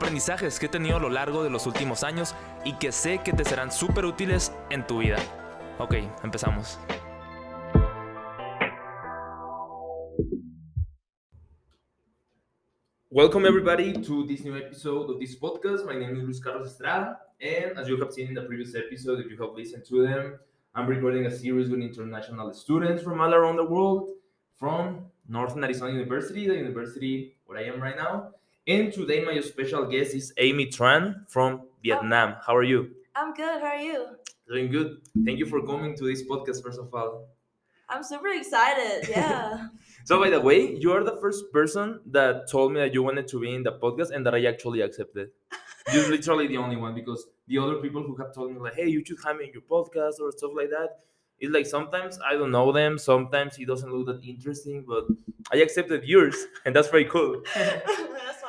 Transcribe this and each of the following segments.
aprendizajes que he tenido a lo largo de los últimos años y que sé que te serán súper útiles en tu vida. Ok, empezamos. Welcome everybody to this new episode of this podcast. My name is Luis Carlos Estrada, and as you have seen in the previous episode, if you have listened to them, I'm recording a series with international students from all around the world, from Northern Arizona University, the university where I am right now. And today, my special guest is Amie Tran from Vietnam. How are you? I'm good. How are you? Doing good. Thank you for coming to this podcast, first of all. I'm super excited. Yeah. So, by the way, you are the first person that told me that you wanted to be in the podcast and that I actually accepted. You're literally the only one because the other people who have told me, like, hey, you should have me in your podcast or stuff like that, it's like sometimes I don't know them, sometimes it doesn't look that interesting, but I accepted yours, and that's very cool. That's.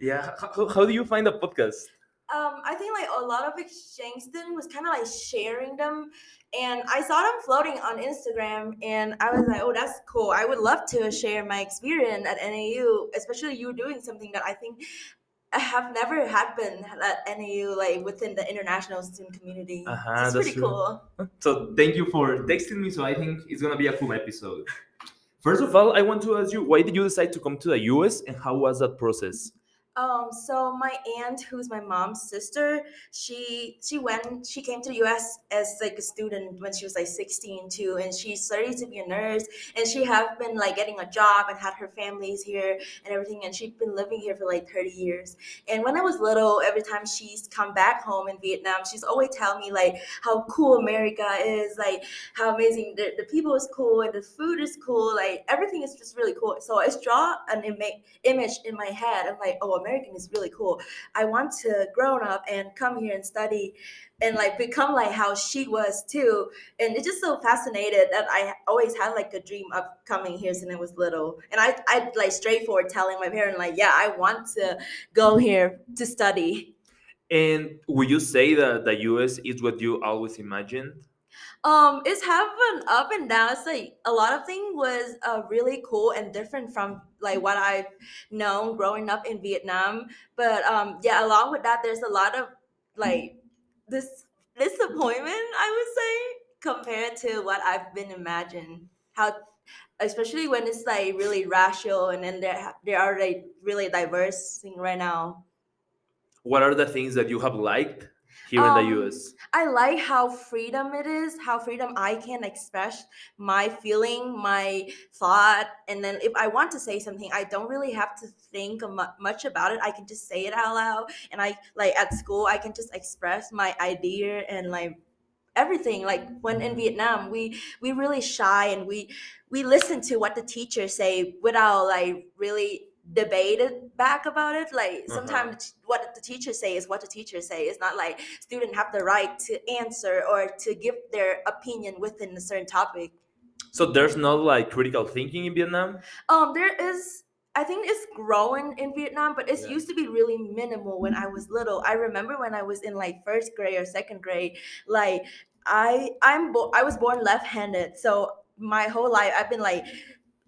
Yeah. How, how do you find the podcast? Um, I think like a lot of Exchangton was kind of like sharing them, and I saw them floating on Instagram, and I was like, oh, that's cool. I would love to share my experience at NAU, especially you doing something that I think I have never happened at NAU, like within the international student community. Uh-huh, it's that's pretty true. cool. So thank you for texting me. So I think it's gonna be a cool episode. First of all, I want to ask you, why did you decide to come to the US, and how was that process? Um, so my aunt, who's my mom's sister, she she went she came to the US as like a student when she was like 16 too, and she studied to be a nurse, and she have been like getting a job and had her families here and everything, and she'd been living here for like 30 years. And when I was little, every time she's come back home in Vietnam, she's always tell me like how cool America is, like how amazing the, the people is cool and the food is cool, like everything is just really cool. So I draw an ima- image in my head. I'm like, oh, American is really cool. I want to grow up and come here and study and like become like how she was too. And it's just so fascinated that I always had like a dream of coming here since I was little. And I I like straightforward telling my parents like, yeah, I want to go here to study. And would you say that the US is what you always imagined? Um, it's have an up and down. It's like a lot of things was uh, really cool and different from like what I've known growing up in Vietnam. But um, yeah, along with that, there's a lot of like this disappointment, I would say, compared to what I've been imagined. How, especially when it's like really racial and then there there are like really diverse thing right now. What are the things that you have liked here in Um, the US? I like how freedom it is, how freedom I can express my feeling, my thought, and then if I want to say something, I don't really have to think much about it. I can just say it out loud, and I like at school I can just express my idea and like everything. Like when in Vietnam, we we really shy and we we listen to what the teachers say without like really debate it back about it like Uh-huh. sometimes what the teachers say is what the teachers say it's not like students have the right to answer or to give their opinion within a certain topic So there's not like critical thinking in Vietnam? um there is i think it's growing in vietnam but it Yeah. used to be really minimal when i was little i remember when i was in like first grade or second grade like i i'm bo- i was born left-handed so my whole life i've been like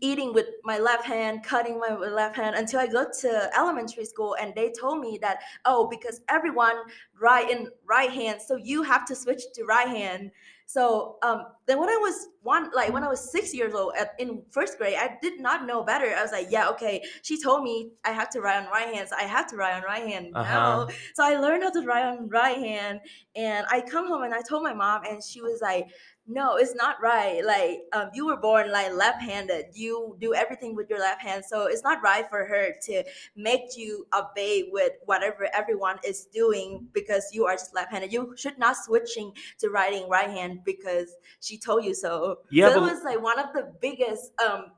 eating with my left hand, cutting my left hand until I got to elementary school and they told me that oh because everyone write in right hand so you have to switch to right hand. So um then when I was one like when I was 6 years old at, in first grade I did not know better. I was like yeah okay she told me I have to write on right hand so I have to write on right hand Uh-huh. now. So I learned how to write on right hand and I come home and I told my mom and she was like no it's not right like um, you were born like left-handed you do everything with your left hand so it's not right for her to make you obey with whatever everyone is doing because you are just left-handed you should not switching to writing right hand because she told you so Yeah, so it was like one of the biggest um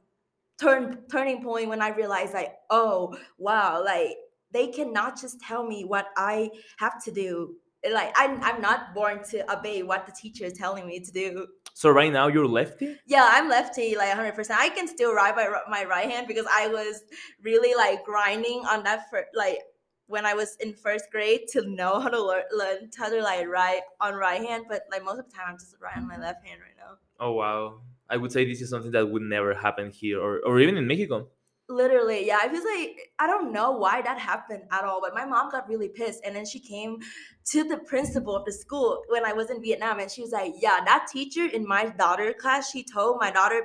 turn turning point when i realized like oh wow like they cannot just tell me what I have to do. Like I'm I'm not born to obey what the teacher is telling me to do. So right now you're lefty? Yeah, I'm lefty, like 100%. I can still ride my my right hand because I was really like grinding on that for like when I was in first grade to know how to learn, learn how to like write on right hand. But like most of the time, I'm just writing on my left hand right now. Oh wow! I would say this is something that would never happen here, or or even in Mexico. Literally, yeah. I feel like I don't know why that happened at all, but my mom got really pissed, and then she came to the principal of the school when I was in Vietnam, and she was like, "Yeah, that teacher in my daughter class, she told my daughter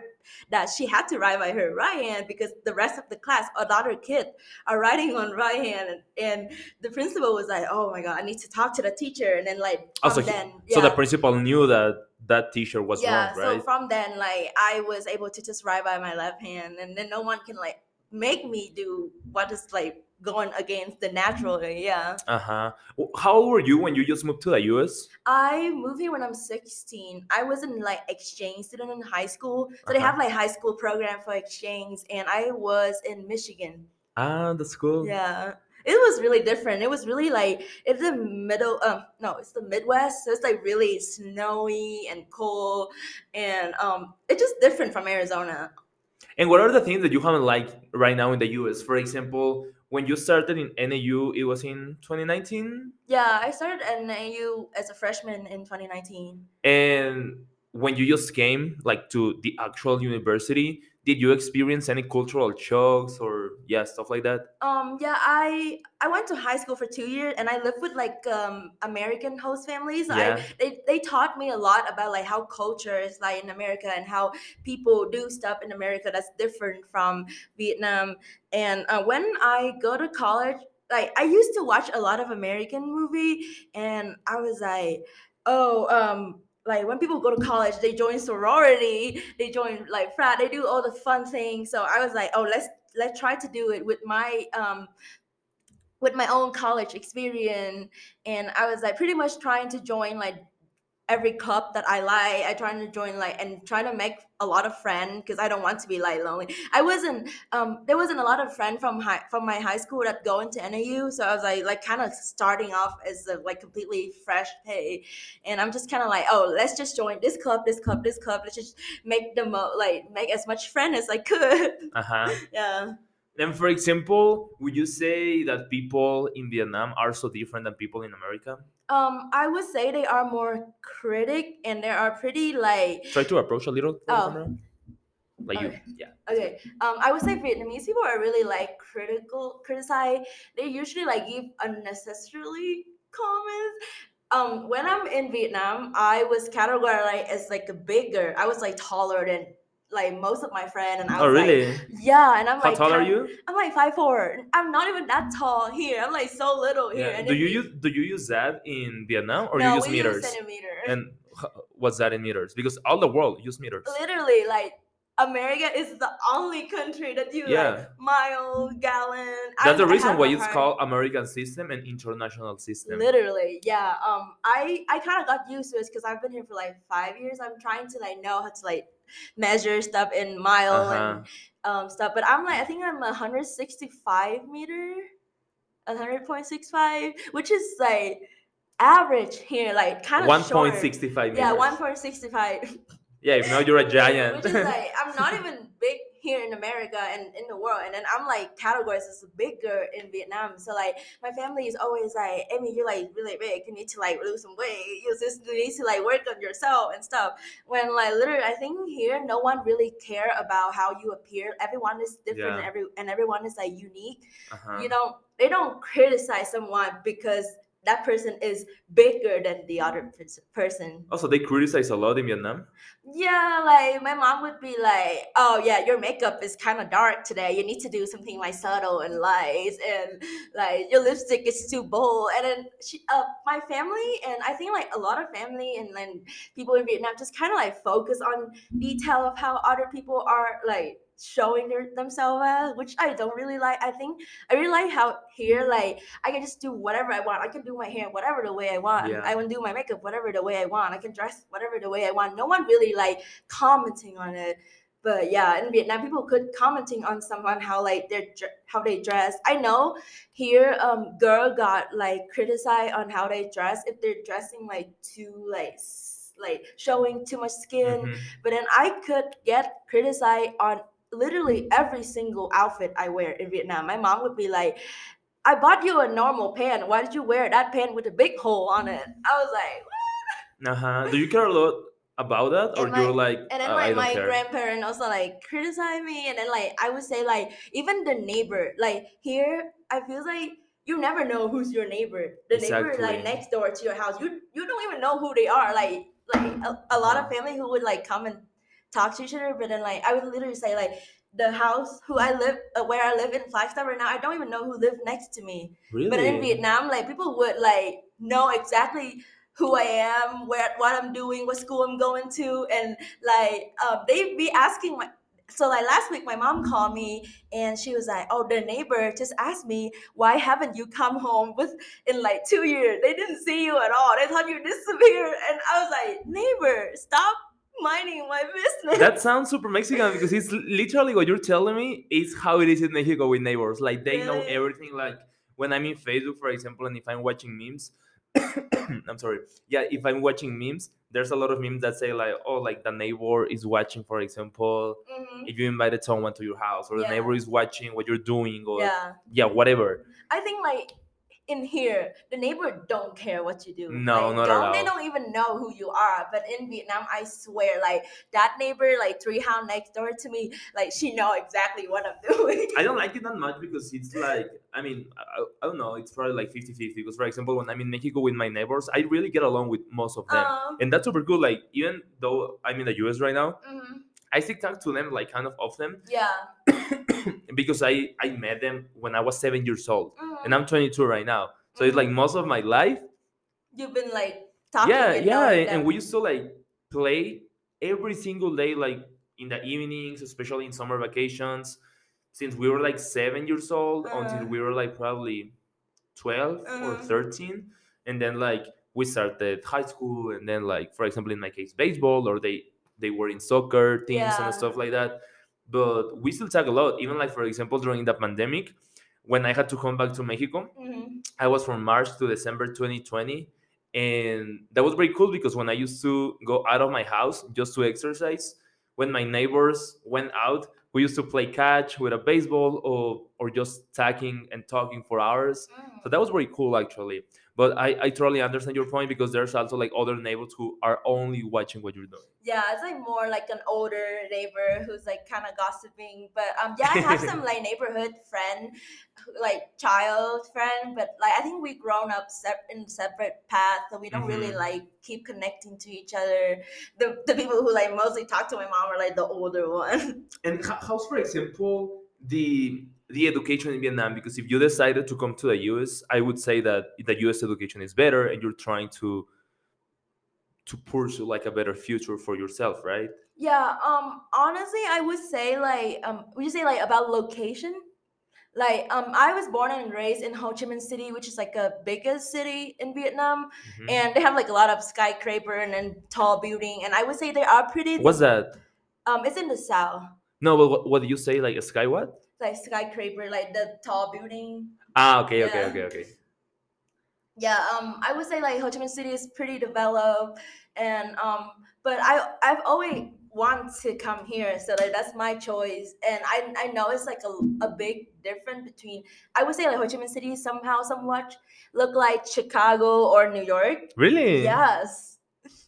that she had to write by her right hand because the rest of the class, other kids, are writing on right hand." And, the principal was like, "Oh my god, I need to talk to the teacher." And then like, oh, then, yeah. so the principal knew that that t-shirt was yeah, wrong, right? So from then, like, I was able to just write by my left hand, and then no one can like make me do what is like going against the natural yeah uh-huh how old were you when you just moved to the us i moved here when i'm 16 i was in like exchange student in high school so uh-huh. they have like high school program for exchange and i was in michigan ah that's cool yeah it was really different. It was really like it's the middle. Um, no, it's the Midwest. So it's like really snowy and cold, and um, it's just different from Arizona. And what are the things that you haven't liked right now in the US? For example, when you started in NAU, it was in 2019? Yeah, I started at NAU as a freshman in 2019. And when you just came like to the actual university, did you experience any cultural shocks or yeah stuff like that? Um yeah i i went to high school for two years and i lived with like um american host families. Yeah. I, they, they taught me a lot about like how culture is like in america and how people do stuff in america that's different from vietnam. And uh, when i go to college like i used to watch a lot of american movie and i was like oh um like when people go to college, they join sorority, they join like frat, they do all the fun things. So I was like, oh, let's let's try to do it with my um with my own college experience. And I was like pretty much trying to join like every club that I like. I trying to join like and trying to make a lot of friends because I don't want to be like lonely. I wasn't um there wasn't a lot of friends from high from my high school that go into NAU, so I was like like kind of starting off as a like completely fresh pay, and I'm just kind of like oh let's just join this club, this club, this club. Let's just make the mo like make as much friend as I could. Uh huh. yeah. Then, for example, would you say that people in Vietnam are so different than people in America? Um, I would say they are more critic and they are pretty like. Try to approach a little. Oh. Like okay. you, yeah. Okay. Um, I would say Vietnamese people are really like critical, criticize. They usually like give unnecessarily comments. Um, when I'm in Vietnam, I was categorized as like a bigger. I was like taller than like most of my friends and I oh, was oh, really? like yeah and I'm How like tall are you? I'm like five four I'm not even that tall here I'm like so little here yeah. do you use do you use that in Vietnam or no, you use we meters use centimeters. and what's that in meters because all the world use meters literally like America is the only country that you yeah. like mile, gallon. That's I, the reason why it's called American system and international system. Literally, yeah. Um, I I kind of got used to it because I've been here for like five years. I'm trying to like know how to like measure stuff in mile uh-huh. and um stuff. But I'm like, I think I'm 165 meter, 100.65, which is like average here, like kind of 1.65. Yeah, 1.65. Yeah, if not, you're a giant. Which is like I'm not even big here in America and in the world, and then I'm like categorized as bigger in Vietnam. So like my family is always like, Amie, you're like really big. You need to like lose some weight. You just need to like work on yourself and stuff. When like literally, I think here no one really care about how you appear. Everyone is different. Yeah. And every and everyone is like unique. Uh-huh. You know, they don't criticize someone because that person is bigger than the other person. Also, they criticize a lot in Vietnam. Yeah, like my mom would be like, "Oh yeah, your makeup is kind of dark today. You need to do something like subtle and light, and like your lipstick is too bold." And then she, uh, my family, and I think like a lot of family and then people in Vietnam just kind of like focus on detail of how other people are like showing their, themselves as, which I don't really like. I think I really like how here, like, I can just do whatever I want. I can do my hair whatever the way I want. Yeah. I can do my makeup whatever the way I want. I can dress whatever the way I want. No one really like commenting on it. but yeah, in Vietnam, people could commenting on someone how like they're how they dress. I know here, um, girl got like criticized on how they dress if they're dressing like too like like showing too much skin. Mhm. But then I could get criticized on literally every single outfit I wear in Vietnam. My mom would be like, I bought you a normal pant. Why did you wear that pant with a big hole on it? I was like, Uh-huh. Do you care a lot about that, or And you're like, and then "Uh, my, my care? grandparent also like criticize me and then like I would say like even the neighbor like here I feel like you never know who's your neighbor the neighbor like next door to your house you you don't even know who they are like like a, a lot of family who would like come and talk to each other but then like I would literally say like the house who I live uh, where I live in Flagstaff right now I don't even know who live next to me really? but in Vietnam, like people would like know exactly who I am, where what I'm doing, what school I'm going to, and like um, they'd be asking my. So like last week, my mom called me and she was like, "Oh, the neighbor just asked me why haven't you come home with in like two years? They didn't see you at all. They thought you disappeared." And I was like, "Neighbor, stop minding my business." that sounds super Mexican because it's literally what you're telling me is how it is in Mexico with neighbors. Like they know everything. Like when I'm in Facebook, for example, and if I'm watching memes, I'm sorry. Yeah, if I'm watching memes, there's a lot of memes that say like, oh, like the neighbor is watching, for example, Mhm. if you invited someone to your house, or the neighbor is watching what you're doing, or yeah, Yeah. whatever. I think like in here, the neighbor don't care what you do. No, Like, not at don't, They all. don't even know who you are. But in Vietnam, I swear, like that neighbor, like three house next door to me, like she know exactly what I'm doing. I don't like it that much because it's like, I mean, I, I don't know, it's probably like 50 50. Because, for example, when I'm in Mexico with my neighbors, I really get along with most of them. Um, and that's super good. Like, even though I'm in the US right now, mhm. I still talk to them like kind of often Yeah. because I, I met them when I was seven years old Mhm. And I'm 22 right now. So it's like most of my life. You've been like talking. yeah, and yeah. And, and we used to like play every single day, like in the evenings, especially in summer vacations, since we were like seven years old until Uh-huh. we were like probably 12 or Uh-huh. 13. And then like we started high school and then like, for example, in my case, baseball or they, they were in soccer teams Yeah. and stuff like that. But we still talk a lot. Even like, for example, during the pandemic, when I had to come back to Mexico, Mhm. I was from March to December 2020. And that was very cool because when I used to go out of my house just to exercise, when my neighbors went out, we used to play catch with a baseball or, or just talking and talking for hours. Mm. So that was very cool actually. But I, I totally understand your point because there's also like other neighbors who are only watching what you're doing. Yeah, it's like more like an older neighbor who's like kind of gossiping. But um, yeah, I have some like neighborhood friend, like child friend. But like I think we grown up sep- in separate paths, so we don't really Mhm. like keep connecting to each other. The the people who like mostly talk to my mom are like the older one. And ho- how's, for example, the the education in Vietnam? Because if you decided to come to the US, I would say that the US education is better, and you're trying to to pursue like a better future for yourself, right? Yeah, um honestly I would say like um would you say like about location? Like um I was born and raised in Ho Chi Minh City, which is like a biggest city in Vietnam. Mhm. And they have like a lot of skyscraper and then tall building. And I would say they are pretty What's that? um it's in the south. No, but what, what do you say? Like a sky what? Like skyscraper, like the tall building. Ah, okay, okay, okay, okay. Yeah, um I would say like Ho Chi Minh City is pretty developed and um but I I've always want to come here so like that's my choice and I I know it's like a, a big difference between I would say like Ho Chi Minh City somehow somewhat look like Chicago or New York. Really? Yes,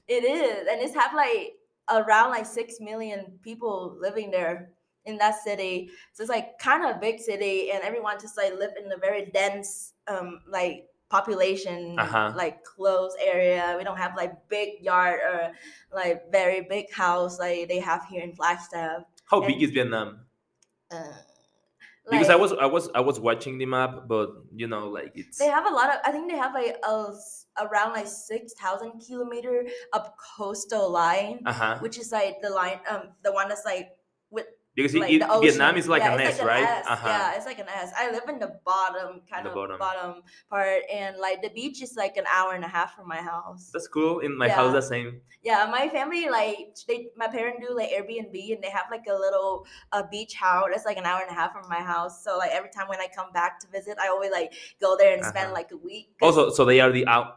it is, and it's have like around like six million people living there in that city. So it's like kind of a big city, and everyone just like live in a very dense um like population, Uh-huh. like closed area. We don't have like big yard or like very big house like they have here in Flagstaff. How And- big is Vietnam? Uh, Because I was I was I was watching the map, but you know, like it's They have a lot of. I think they have like a around like six thousand kilometer of coastal line, uh huh. which is like the line, um, the one that's like Because like it- Vietnam is like yeah, an S, like right? An S. Uh-huh. Yeah, it's like an S. I live in the bottom, kind The of bottom. bottom. part, and like the beach is like an hour and a half from my house. That's cool. In my Yeah. house, the same. Yeah, my family like they my parents do like Airbnb and they have like a little uh, beach house that's like an hour and a half from my house. So like every time when I come back to visit, I always like go there and spend Uh-huh. like a week. Also, so they are the out.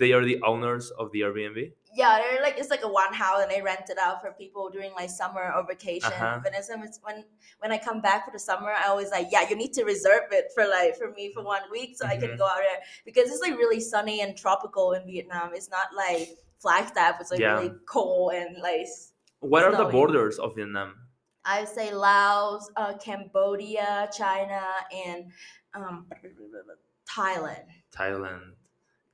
They are the owners of the Airbnb. Yeah, they're like it's like a one house and they rent it out for people during like summer or vacation. Uh-huh. But it's when when I come back for the summer, I always like yeah, you need to reserve it for like for me for one week so I can Mhm. go out there because it's like really sunny and tropical in Vietnam. It's not like Flagstaff. It's like Yeah. really cold and like What are the borders of Vietnam? I would say Laos, uh, Cambodia, China, and um, Thailand. Thailand.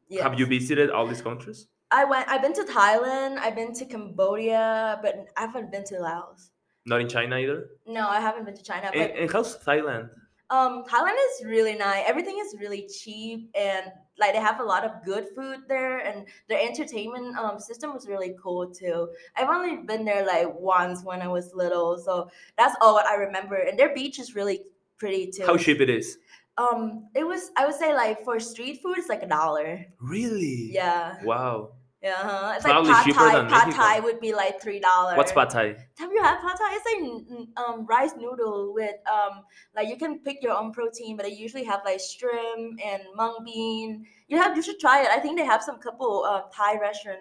Yes. Have you visited all these countries? I went. I've been to Thailand. I've been to Cambodia, but I haven't been to Laos. Not in China either. No, I haven't been to China. And, But and how's Thailand? um, Thailand is really nice. Everything is really cheap, and like they have a lot of good food there, and their entertainment um system was really cool too. I've only been there like once when I was little, so that's all what I remember. And their beach is really pretty too. How cheap it is? Um, it was I would say like for street food, it's like a dollar. Really? Yeah, Wow. Yeah. uh-huh. It's Probably like pad cheaper thai. than Pad Mexico. thai would be like three dollars. What's pad thai? Have you had pad thai? It's like n- n- um rice noodle with um like you can pick your own protein, but they usually have like shrimp and mung bean. You have you should try it. I think they have some couple uh, Thai restaurant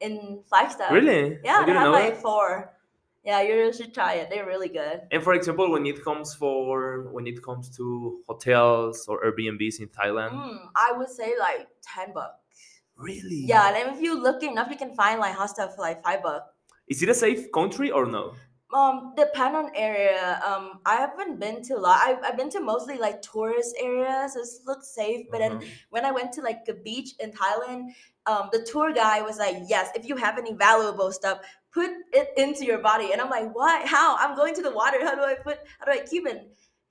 in Flagstaff. Really? Yeah, I they have like four. Yeah, you should try it. They're really good. And for example, when it comes for when it comes to hotels or Airbnbs in Thailand, Mm, I would say like ten bucks. Really? Yeah, and if you look enough, you can find like hostel for like five bucks. Is it a safe country or no? Um, depend on area. Um, I haven't been to a lot. I've, I've been to mostly like tourist areas. So it looks safe. But then Uh-huh. when I went to like a beach in Thailand, um, the tour guy was like, "Yes, if you have any valuable stuff, put it into your body." And I'm like, "Why? How? I'm going to the water. How do I put? How do I keep it?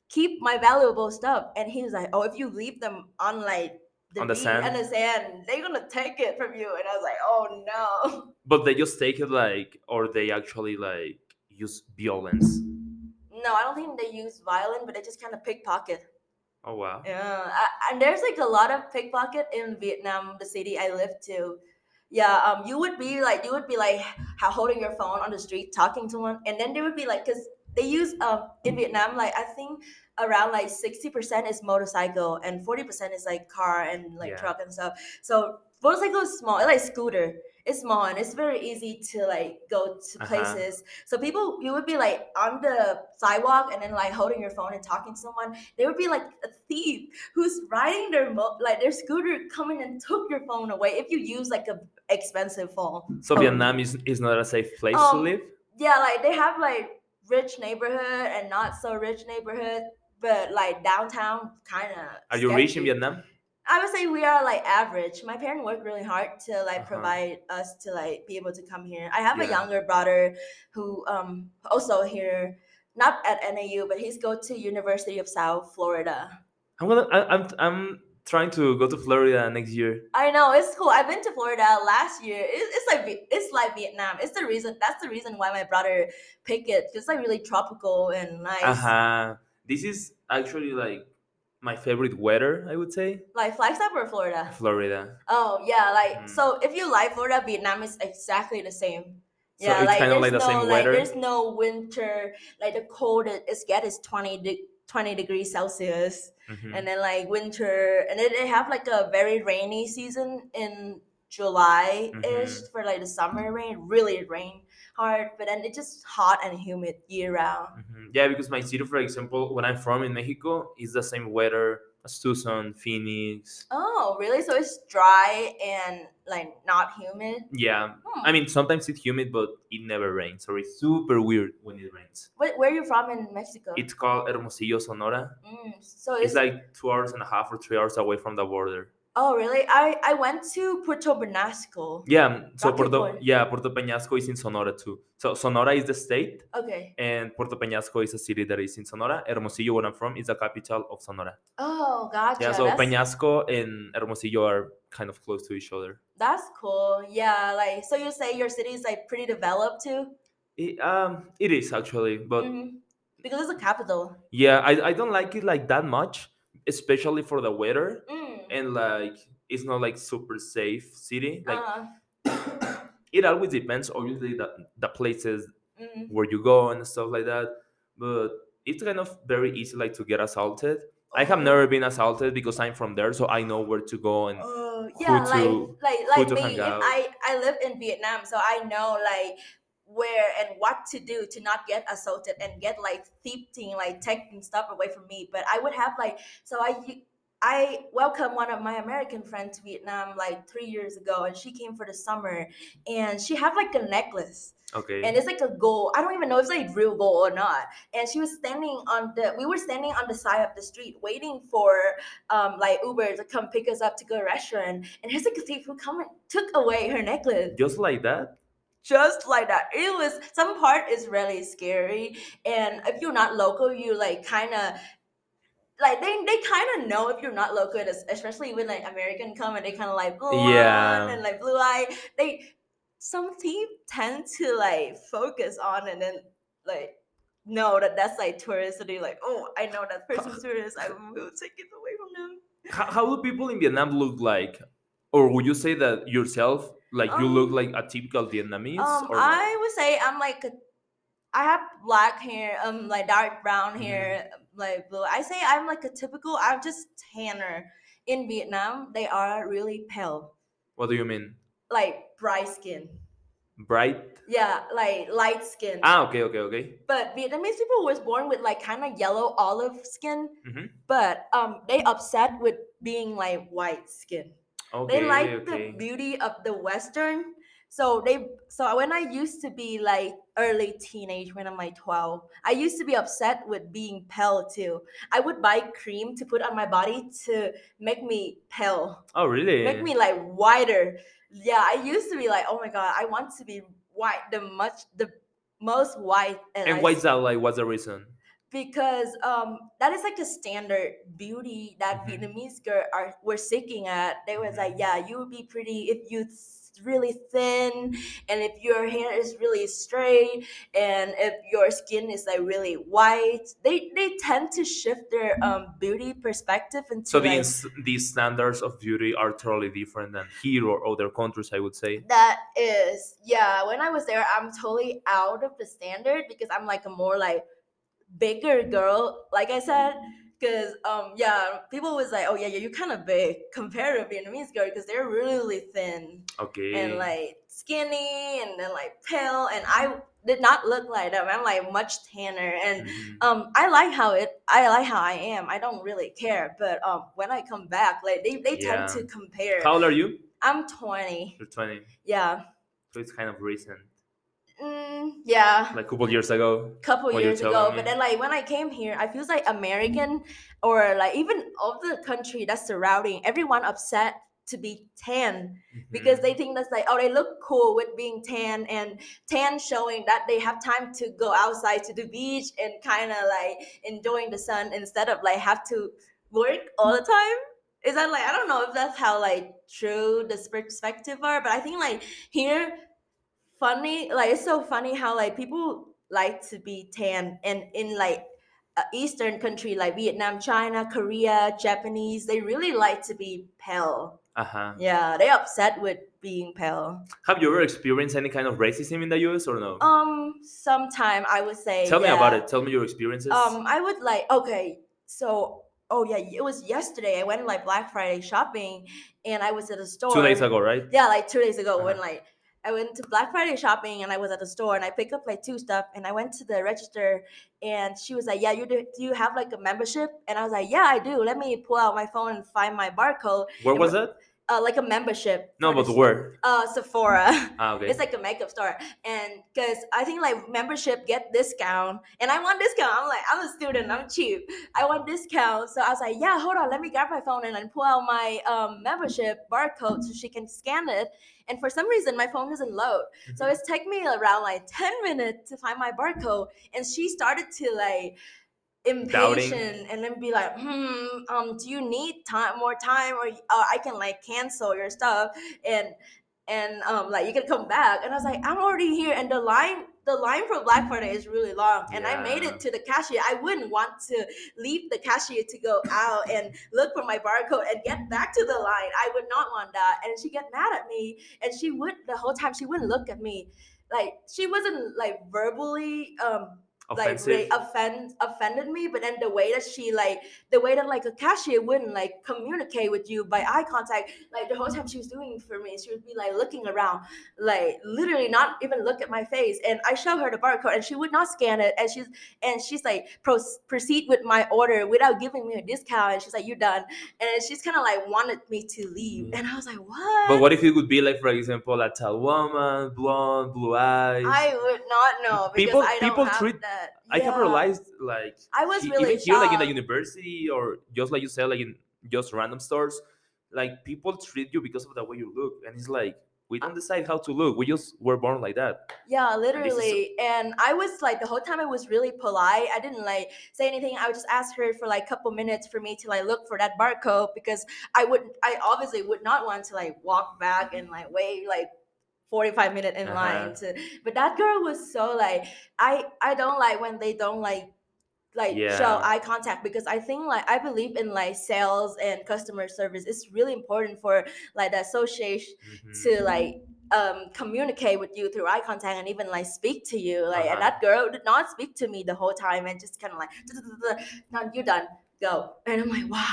Keep my valuable stuff?" And he was like, "Oh, if you leave them on like." The On the sand? and the sand, they're gonna take it from you, and I was like, "Oh no!" But they just take it like, or they actually like use violence. No, I don't think they use violence but they just kind of pickpocket. Oh wow. Yeah, I, and there's like a lot of pickpocket in Vietnam, the city I live to. Yeah, um, you would be like you would be like ho- holding your phone on the street talking to one, and then they would be like, cause they use um in Vietnam like I think around like sixty percent is motorcycle and forty percent is like car and like Yeah. truck and stuff. So motorcycle is small, it's like scooter. It's small and it's very easy to like go to Uh-huh. places. So people, you would be like on the sidewalk and then like holding your phone and talking to someone. They would be like a thief who's riding their mo- like their scooter coming and took your phone away if you use like a expensive phone. So Vietnam is, is not a safe place to Um, live. Yeah, like they have like rich neighborhood and not so rich neighborhood, but like downtown kind of. Are you rich in Vietnam? I would say we are like average. My parents work really hard to like Uh-huh. provide us to like be able to come here. I have a younger brother who um also here, not at NAU, but he's go to University of South Florida. I'm gonna. I, I'm. I'm trying to go to Florida next year. I know it's cool. I've been to Florida last year. It, it's like it's like Vietnam. It's the reason. That's the reason why my brother picked it. It's like really tropical and nice. Uh huh. This is actually like my favorite weather. I would say Like Flagstaff or Florida. Florida. Oh yeah, like Mm. so. If you like Florida, Vietnam is exactly the same. So it's kind of there's like the no, same like, weather. There's no winter. Like the coldest it's get is 20, de- 20 degrees Celsius, Mhm. and then like winter, and then they have like a very rainy season in July ish Mhm. for like the summer rain. Really rain hard, but then it's just hot and humid year round. Mhm. Yeah, because my city, for example, when I'm from in Mexico, is the same weather Tucson, Phoenix. Oh, really? So it's dry and like not humid. Yeah, Hmm. I mean sometimes it's humid, but it never rains, so it's super weird when it rains. Where, where are you from in Mexico? It's called Hermosillo, Sonora. Mm, so it's, It's like two hours and a half or three hours away from the border. Oh really? I I went to Puerto Penasco. Yeah, so Rocky Point yeah Puerto Peñasco is in Sonora too. So Sonora is the state, Okay. and Puerto Peñasco is a city that is in Sonora. Hermosillo, where I'm from, is the capital of Sonora. Oh, gotcha. Yeah, so that's, Peñasco and Hermosillo are kind of close to each other. that's cool. Yeah, like so you say your city is like pretty developed too. It, um, it is actually, but Mhm. Because it's a capital. yeah, I, I don't like it like that much, especially for the weather Mm. And like it's not like super safe city. Like uh, it always depends, obviously, the the places mm. where you go and stuff like that. But it's kind of very easy like to get assaulted. I have never been assaulted because I'm from there, so I know where to go and who yeah, like to- like who like to me. I I live in Vietnam, so I know like where and what to do to not get assaulted and get like thieving, like taking stuff away from me. But I would have like so I I welcomed one of my American friends to Vietnam like three years ago, and she came for the summer, and she had like a necklace okay. and it's like a gold. I don't even know if it's like real gold or not. And she was standing on the. We were standing on the side of the street waiting for um like Uber to come pick us up to go to a restaurant. And here's like a thief who come and took away her necklace Just like that. just like that. It was some part is really scary, and if you're not local, you like kind of. Like they, they kind of know if you're not local, es- especially when like American come and they kind of like blonde Yeah. and like blue eye. They some team tend to like focus on and then like know that that's like tourist, and they're like, oh, I know that person's tourist. I will take it away from them. How, how do people in Vietnam look like? Or would you say that yourself, like you look Um, like a typical Vietnamese? Um, or? I would say I'm like a, I have black hair, um, like dark brown hair, like blue. I say I'm like a typical. I'm just tanner. In Vietnam, they are really pale, What do you mean? like bright skin. Bright? Yeah, like light skin. Ah, okay, okay, okay. but Vietnamese people was born with like kind of yellow olive skin, Mhm. but um, they upset with being like white skin. Okay, they like okay. the beauty of the western so they so when i used to be like early teenage when i'm like 12 i used to be upset with being pale too i would buy cream to put on my body to make me pale Oh, really? make me like whiter yeah i used to be like oh my god i want to be white the much the most white and I why is that like? What's the reason? because um that is like a standard beauty that Mhm. Vietnamese girl are were seeking at. They was like, Mhm. yeah, you would be pretty if you really thin and if your hair is really straight and if your skin is like really white. They they tend to shift their um beauty perspective into So like, these these standards of beauty are totally different than here or other countries, I would say. that is yeah when i was there i'm totally out of the standard because i'm like a more like bigger girl like i said because um yeah people was like oh yeah, yeah you're kind of big compared to vietnamese girl because they're really thin Okay. and like skinny and then like pale and i did not look like them i'm like much tanner and Mhm. um i like how it i like how i am i don't really care but um when i come back like they, they Yeah. tend to compare How old are you? i'm 20 You're 20. yeah So it's kind of recent. Mm, yeah, Like a couple years ago. couple years ago. me. But then, like when I came here, I feels like American or like even of the country that's surrounding everyone upset to be tan because Mhm. they think that's like oh they look cool with being tan and tan showing that they have time to go outside to the beach and kind of like enjoying the sun instead of like have to work all the time. Is that like I don't know if that's how like true the perspective are, but I think like here funny like it's so funny how like people like to be tan and in like a eastern country like vietnam china korea japanese they really like to be pale Uh-huh. yeah they upset with being pale Have you ever experienced any kind of racism in the US or no? um sometime i would say Tell me about it. Tell me your experiences. um i would like okay so oh yeah it was yesterday i went like black friday shopping and i was at a store Two days ago, right? Yeah, like two days ago when Uh-huh. like I went to Black Friday shopping and I was at the store and I picked up like two stuff and I went to the register and she was like, "Yeah, you do, do you have like a membership?" And I was like, "Yeah, I do. Let me pull out my phone and find my barcode." Where it was wa- that? Uh, like a membership. No, but the word. Uh, Sephora. Ah, okay. It's like a makeup store, and because I think like membership get discount, and I want discount. I'm like, I'm a student, I'm cheap. I want discount, so I was like, yeah, hold on, let me grab my phone and then pull out my um, membership barcode so she can scan it. And for some reason, my phone doesn't load, so Mhm. it's taking me around like ten minutes to find my barcode. And she started to like impatient and then be like, hmm, um, do you need time more time or uh, I can like cancel your stuff and and um like you can come back and I was like I'm already here and the line the line for Black Friday is really long, and I made it to the cashier. I wouldn't want to leave the cashier to go out and look for my barcode and get back to the line. I would not want that. And she get mad at me, and she would the whole time she wouldn't look at me. Like she wasn't like verbally um Offensive. like ra- offend offended me but then the way that she like the way that like a cashier wouldn't like communicate with you by eye contact like the whole time she was doing for me she would be like looking around like literally not even look at my face and i show her the barcode and she would not scan it and she's and she's like Pro- proceed with my order without giving me a discount and she's like you're done and she's kind of like wanted me to leave Mm. and i was like what but what if it would be like, for example, a tall woman, blonde, blue eyes? i would not know because People- people treat- that I have realized like I was he- really even here, like in the university, or just like you said, like in just random stores, like people treat you because of the way you look, and it's like we don't decide how to look. We just were born like that. Yeah, literally. And I was like the whole time I was really polite. I didn't like say anything. I would just ask her for like a couple minutes for me to like look for that barcode because I would I obviously would not want to like walk back and like wait like 45 minute in line Uh-huh. to but that girl was so like I I don't like when they don't like like show eye contact because I think like I believe in like sales and customer service. It's really important for like the association Mhm. to like um communicate with you through eye contact and even like speak to you like Uh-huh. that girl did not speak to me the whole time and just kind of like no you're done go and i'm like wow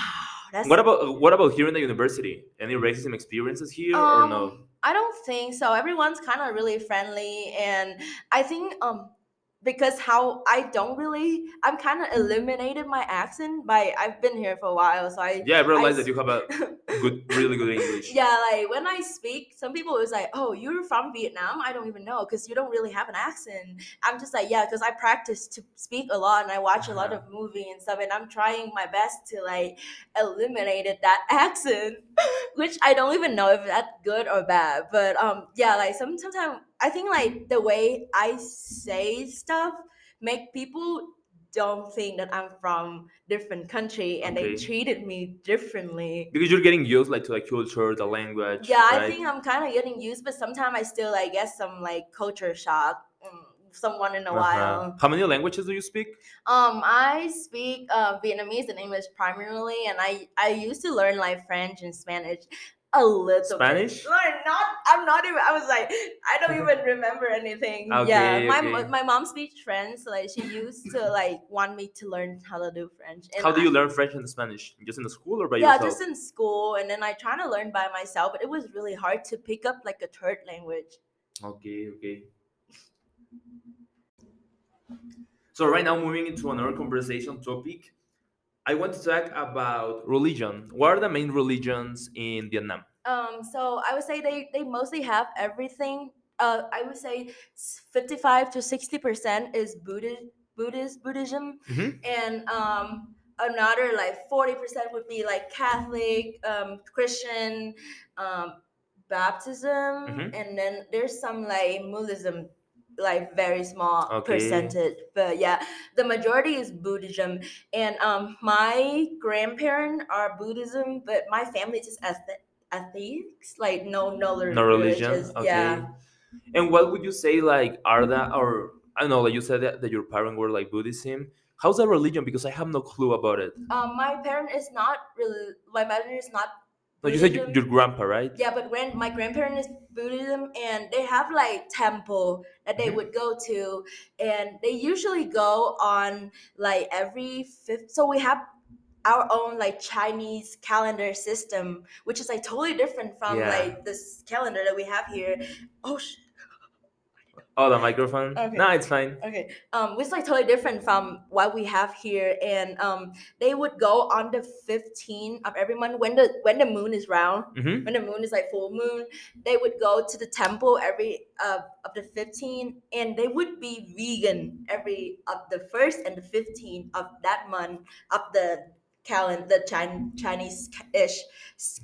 that's What about what about here in the university? Any racism experiences here or no? I don't think so. Everyone's kind of really friendly, and I think um because how I don't really I'm kind of eliminated my accent by I've been here for a while, so I Yeah, I realized I that you have a good, really good English. yeah, like when I speak, some people was like, "Oh, you're from Vietnam?" I don't even know because you don't really have an accent. I'm just like, yeah, because I practice to speak a lot and I watch a lot Uh-huh. of movie and stuff, and I'm trying my best to like eliminate that accent, which I don't even know if that's good or bad. But um, yeah, like some sometimes I think like the way I say stuff make people don't think that I'm from different country and they treated me differently. Because you're getting used like to the culture, the language. Yeah, I think I'm kind of getting used, but sometimes I still like get some like culture shock. mm, Someone in a Uh-huh. while. How many languages do you speak? Um, I speak uh, Vietnamese and English primarily, and I I used to learn like French and Spanish a little. Spanish? Bit. Not. I'm not even. I was like, I don't even remember anything. yeah, my okay. my mom speaks French. So, like she used to like want me to learn how to do French. And How do I- you learn French and Spanish? Just in the school or by yeah, yourself? Yeah, just in school, and then I try to learn by myself, but it was really hard to pick up like a third language. Okay, okay. So right now, moving into another conversation topic, I want to talk about religion. What are the main religions in Vietnam? Um, so I would say they they mostly have everything. Uh, I would say fifty five to sixty percent is Buddhist, Buddhist Buddhism, Mhm. and um, another like forty percent would be like Catholic, um, Christian, um, Baptism, Mhm. and then there's some like Muslim, like very small Okay. percentage. But yeah, the majority is Buddhism, and um, my grandparents are Buddhism, but my family is just athe- atheists, like no no, No religion. Okay. Yeah. And what would you say, like, are that or I don't know, like you said that, that your parents were like Buddhism. How's that religion? Because I have no clue about it. Um, my parent is not really. My mother is not No, you said your, your grandpa, right? Yeah, but when my grandparents is Buddhism and they have like temple that they Mhm. would go to, and they usually go on like every fifth. So we have our own like Chinese calendar system, which is like totally different from Yeah. like this calendar that we have here. Oh sh- Oh, the microphone. Okay. No, it's fine. Okay. Um, it's like totally different from what we have here, and um, they would go on the 15th of every month when the when the moon is round. hmm when the moon is like full moon, they would go to the temple every uh, of the 15th, and they would be vegan every of the first and the 15th of that month of the calendar, the Chin- Chinese-ish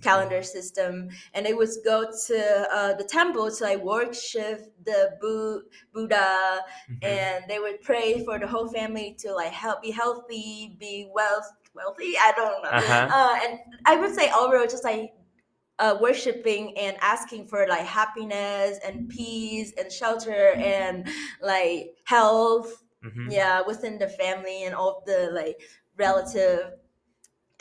calendar system, and they would go to uh, the temple to like worship the Bu- Buddha, Mm-hmm. and they would pray for the whole family to like help be healthy, be wealth wealthy. I don't know. Uh-huh. Uh, and I would say overall, just like uh, worshiping and asking for like happiness and peace and shelter and like health Mhm. yeah within the family and all the like relative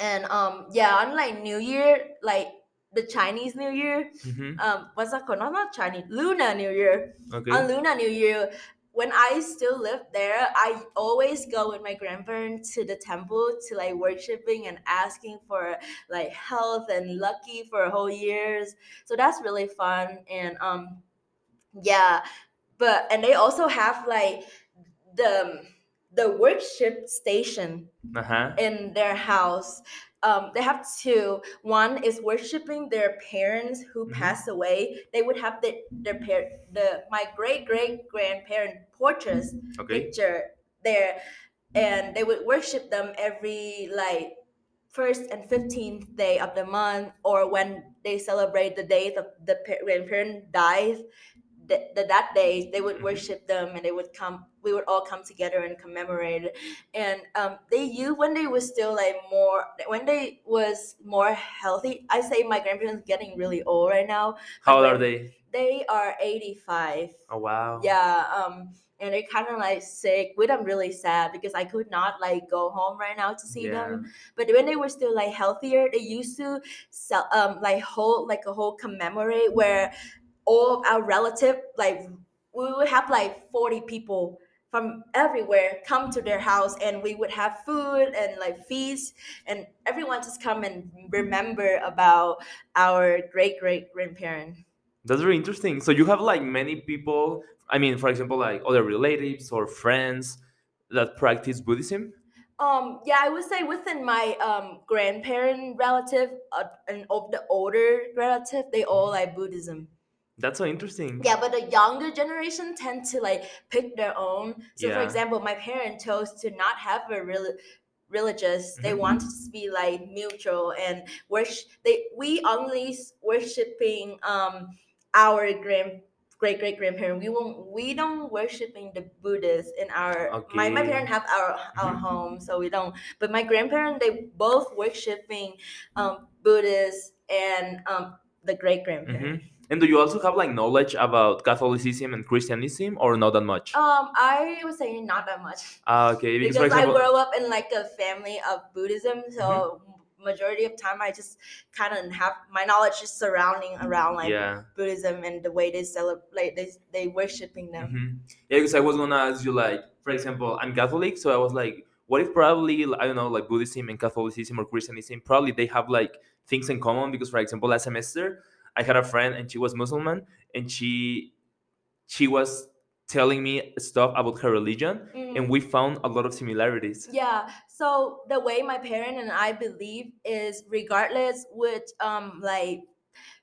and um yeah on like new year like the chinese new year Mhm. um what's that called not, not chinese lunar new year Okay. on lunar new year when i still lived there i always go with my grandparents to the temple to like worshiping and asking for like health and lucky for a whole years so that's really fun and um yeah but and they also have like the the worship station Uh-huh. in their house. Um, they have two. One is worshiping their parents who Mhm. passed away. They would have the their par- the my great great grandparent portraits Okay. picture there, and they would worship them every like first and fifteenth day of the month, or when they celebrate the day of the pa- grandparent dies. That, that day they would Mhm. worship them and they would come we would all come together and commemorate and um, they you when they was still like more when they was more healthy i say my grandparents getting really old right now How old are they? they are 85 Oh wow. yeah um and they're kind of like sick which i'm really sad because i could not like go home right now to see them but when they were still like healthier they used to sell um like hold like a whole commemorate where all of our relative like we would have like 40 people from everywhere come to their house and we would have food and like feast and everyone just come and remember about our great great grandparent That's very interesting. So you have like many people, I mean, for example, like other relatives or friends that practice Buddhism? Um, yeah, I would say within my um grandparent relative uh, and of the older relative, they all like Buddhism. That's so interesting. Yeah, but the younger generation tend to like pick their own. So, for example, my parents chose to not have a real religious. They Mhm. wanted to be like neutral and worship. They we only worshiping um our grand great great grandparent. We won't we don't worshiping the Buddhists in our my my Okay. parents have our our Mhm. home, so we don't. But my grandparents they both worshiping um Buddhists and um the great grandparent. hmm And do you also have like knowledge about Catholicism and Christianism or not that much? Um, I would say not that much. Ah, okay, because, because example, I grew up in like a family of Buddhism, so majority of time I just kind of have my knowledge is surrounding around like yeah. Buddhism and the way they celebrate they they worshiping them. hmm Yeah, because I was gonna ask you, like, for example, I'm Catholic, so I was like, what if probably I don't know, like Buddhism and Catholicism or Christianism, probably they have like things in common. Because, for example, last semester I had a friend and she was Muslim, and she she was telling me stuff about her religion, Mm. and we found a lot of similarities. Yeah. So the way my parent and I believe is regardless which um like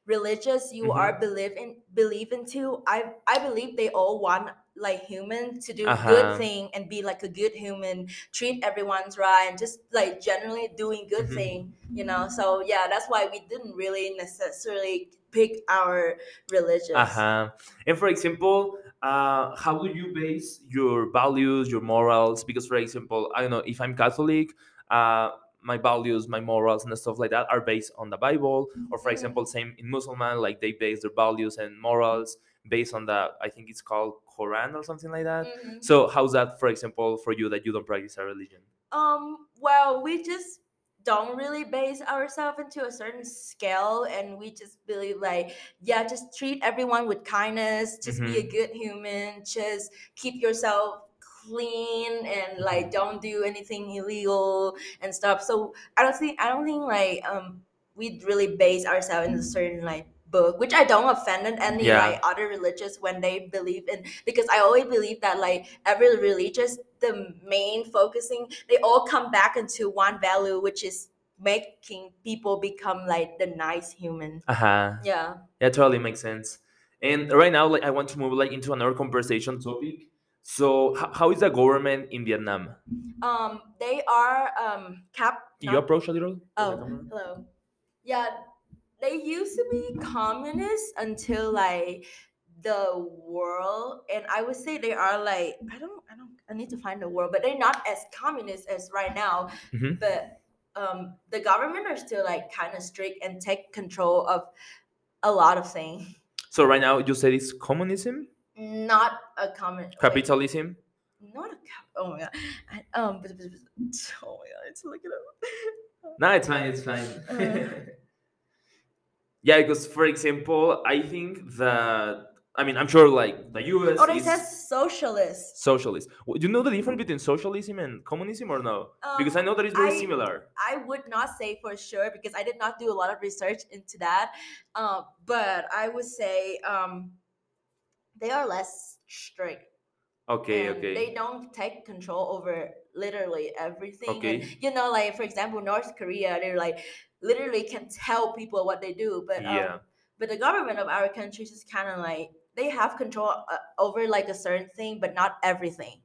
religious you Mhm. are believe in believe into, I I believe they all want like human to do Uh-huh. good thing and be like a good human, treat everyone's right and just like generally doing good Mhm. thing, you know. So yeah, that's why we didn't really necessarily pick our religious. Uh-huh. And for example, uh, how do you base your values, your morals? Because, for example, I don't know, if I'm Catholic, uh, my values, my morals, and stuff like that are based on the Bible. Or, for Mhm. example, same in Muslim, like they base their values and morals based on the, I think it's called Quran or something like that. Mhm. So, how's that, for example, for you that you don't practice a religion? Um, well, we just don't really base ourselves into a certain scale and we just believe like, yeah, just treat everyone with kindness, just be a Mhm. good human, just keep yourself clean and like don't do anything illegal and stuff. So I don't think I don't think like um we really base ourselves in a certain like book, which I don't offend any Yeah. like other religious when they believe in because I always believe that like every religious the main focusing they all come back into one value which is making people become like the nice human. Uh-huh. Yeah. Yeah, totally makes sense. And right now, like, I want to move like into another conversation topic. So, h- how is the government in Vietnam? Um they are um cap Can you approach a little? Oh, hello. Yeah, they used to be communists until like the world, and I would say they are like I don't I don't I need to find the word, but they're not as communist as right now. Mhm. But um, the government are still like kind of strict and take control of a lot of things. So right now you said it's communism, Not a common capitalism. not a cap- oh my god. I, um, oh my god, let's look it up. No, it's fine. It's fine. Uh. yeah, because for example, I think that I mean I'm sure like the U.S. Oh, they is said socialist. socialist. Do you know the difference between socialism and communism or no? Because I Um, know that it's very I- similar. I would not say for sure because I did not do a lot of research into that. Um, but I would say um, they are less strict. Okay, and okay. They don't take control over literally everything. and, Okay. you know, like for example, North Korea, they're like literally can tell people what they do, but um, Yeah. but the government of our country is kind of like they have control uh, over like a certain thing, but not everything.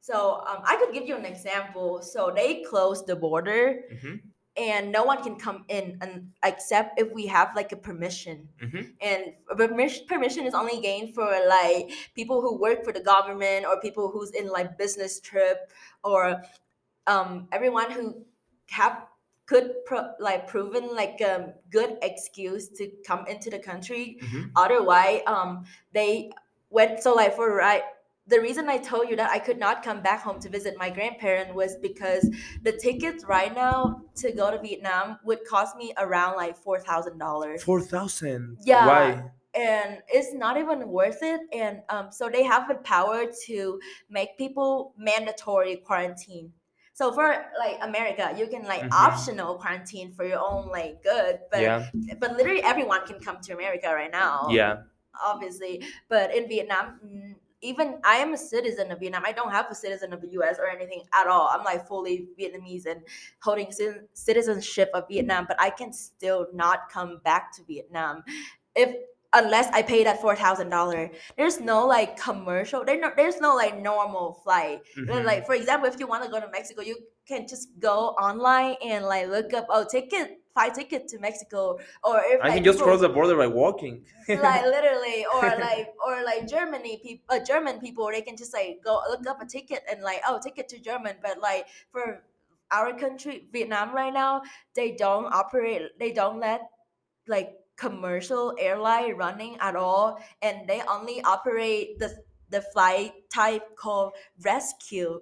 So um, I could give you an example. So they closed the border, Mhm, and no one can come in and except if we have like a permission mhm. and permission permission is only gained for like people who work for the government or people who's in like business trip or um everyone who have could pro- like proven like a good excuse to come into the country Mhm. otherwise um they went so like for right the reason I told you that I could not come back home to visit my grandparents was because the tickets right now to go to Vietnam would cost me around like four thousand dollars Four thousand. Yeah. Why? and it's not even worth it and um, so they have the power to make people mandatory quarantine so for like america you can like Mhm. optional quarantine for your own like good but yeah. but literally everyone can come to america right now Yeah. obviously but in vietnam mm, even i am a citizen of vietnam i don't have a citizen of the us or anything at all i'm like fully vietnamese and holding citizenship of vietnam but i can still not come back to vietnam if unless i pay that $4000 there's no like commercial there no, there's no like normal flight Mhm. like for example if you want to go to mexico you can just go online and like look up oh ticket fly ticket to mexico or if I like, can just people- cross the border by walking. like literally or like or like germany people uh, german people they can just like go look up a ticket and like oh ticket to german but like for our country vietnam right now they don't operate they don't let like commercial airline running at all and they only operate the the flight type called rescue.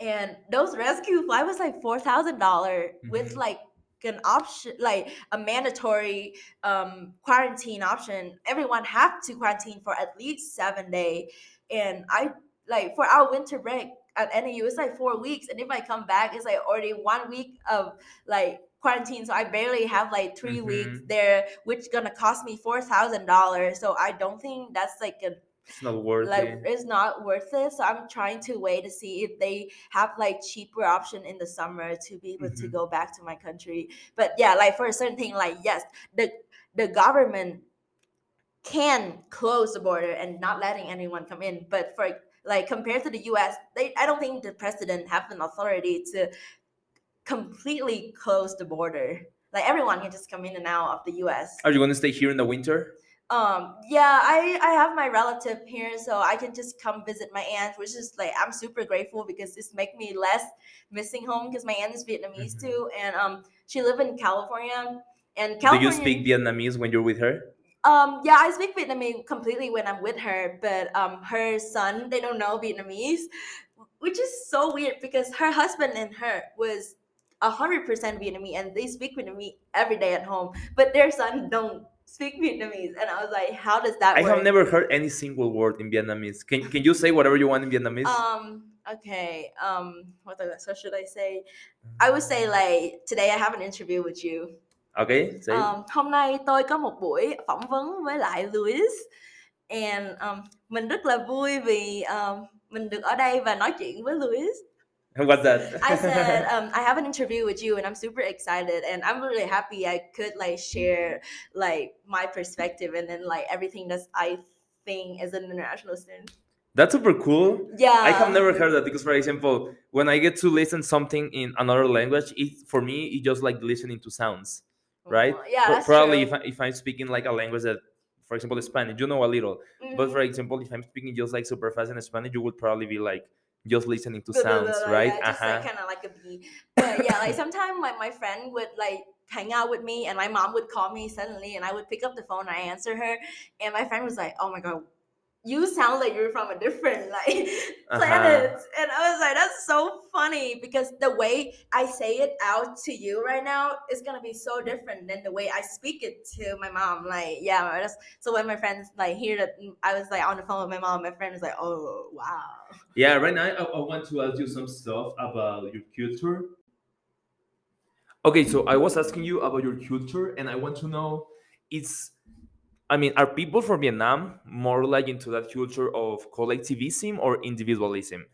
And those rescue flight was like four thousand dollar with Mhm. like an option like a mandatory um quarantine option. Everyone have to quarantine for at least seven day. And i like for our winter break at NAU it's like four weeks. And if I come back it's like already one week of like quarantine so I barely have like 3 weeks Mhm. there which gonna cost me four thousand dollars so I don't think that's like a It's not worth like it. it's not worth it so i'm trying to wait to see if they have like cheaper option in the summer to be able to Mhm. go back to my country but yeah like for a certain thing like yes the the government can close the border and not letting anyone come in but for like compared to the us they i don't think the president have an authority to completely close the border like everyone can just come in and out of the us Are you going to stay here in the winter? um yeah i i have my relative here so i can just come visit my aunt which is like i'm super grateful because this make me less missing home because my aunt is vietnamese Mhm. too and um she live in california and Do you speak Vietnamese when you're with her? um yeah i speak vietnamese completely when i'm with her but um her son they don't know vietnamese which is so weird because her husband and her was 100% vietnamese and they speak vietnamese every day at home but their son don't speak vietnamese and i was like how does that I work have never heard any single word in Vietnamese. Can Can you say whatever you want in Vietnamese? um okay um what the so should i say i would say like today i have an interview with you okay, say. Um, hôm nay tôi có một buổi phỏng vấn với lại Louis and um, mình rất là vui vì um, mình được ở đây và nói chuyện với Louis. What's that? I said um, I have an interview with you and I'm super excited and I'm really happy I could like share like my perspective and then like everything that I think as an international student. That's super cool. Yeah. I have never heard that because, for example, when I get to listen something in another language, it for me it just like listening to sounds, right? Oh, Yeah, that's probably true. if, I, if I'm speaking like a language that, for example, Spanish, you know a little. But Mhm. for example, if I'm speaking just like super fast in Spanish, you would probably be like just listening to sounds, right? Yeah, just Uh-huh. like kind of like a bee. But but yeah, like sometimes my, my friend would like hang out with me and my mom would call me suddenly and I would pick up the phone and I answer her and my friend was like, Oh my god, you sound like you're from a different like Uh-huh. planet. And I was like, that's so funny because the way I say it out to you right now is gonna be so different than the way I speak it to my mom. Like, yeah, that's, so when my friends like hear that I was like on the phone with my mom, my friend is like, oh wow. Yeah, right now I, I want to ask you some stuff about your culture. Okay, so I was asking you about your culture, and I want to know it's. I mean, are people from Vietnam more like into that culture of collectivism or individualism?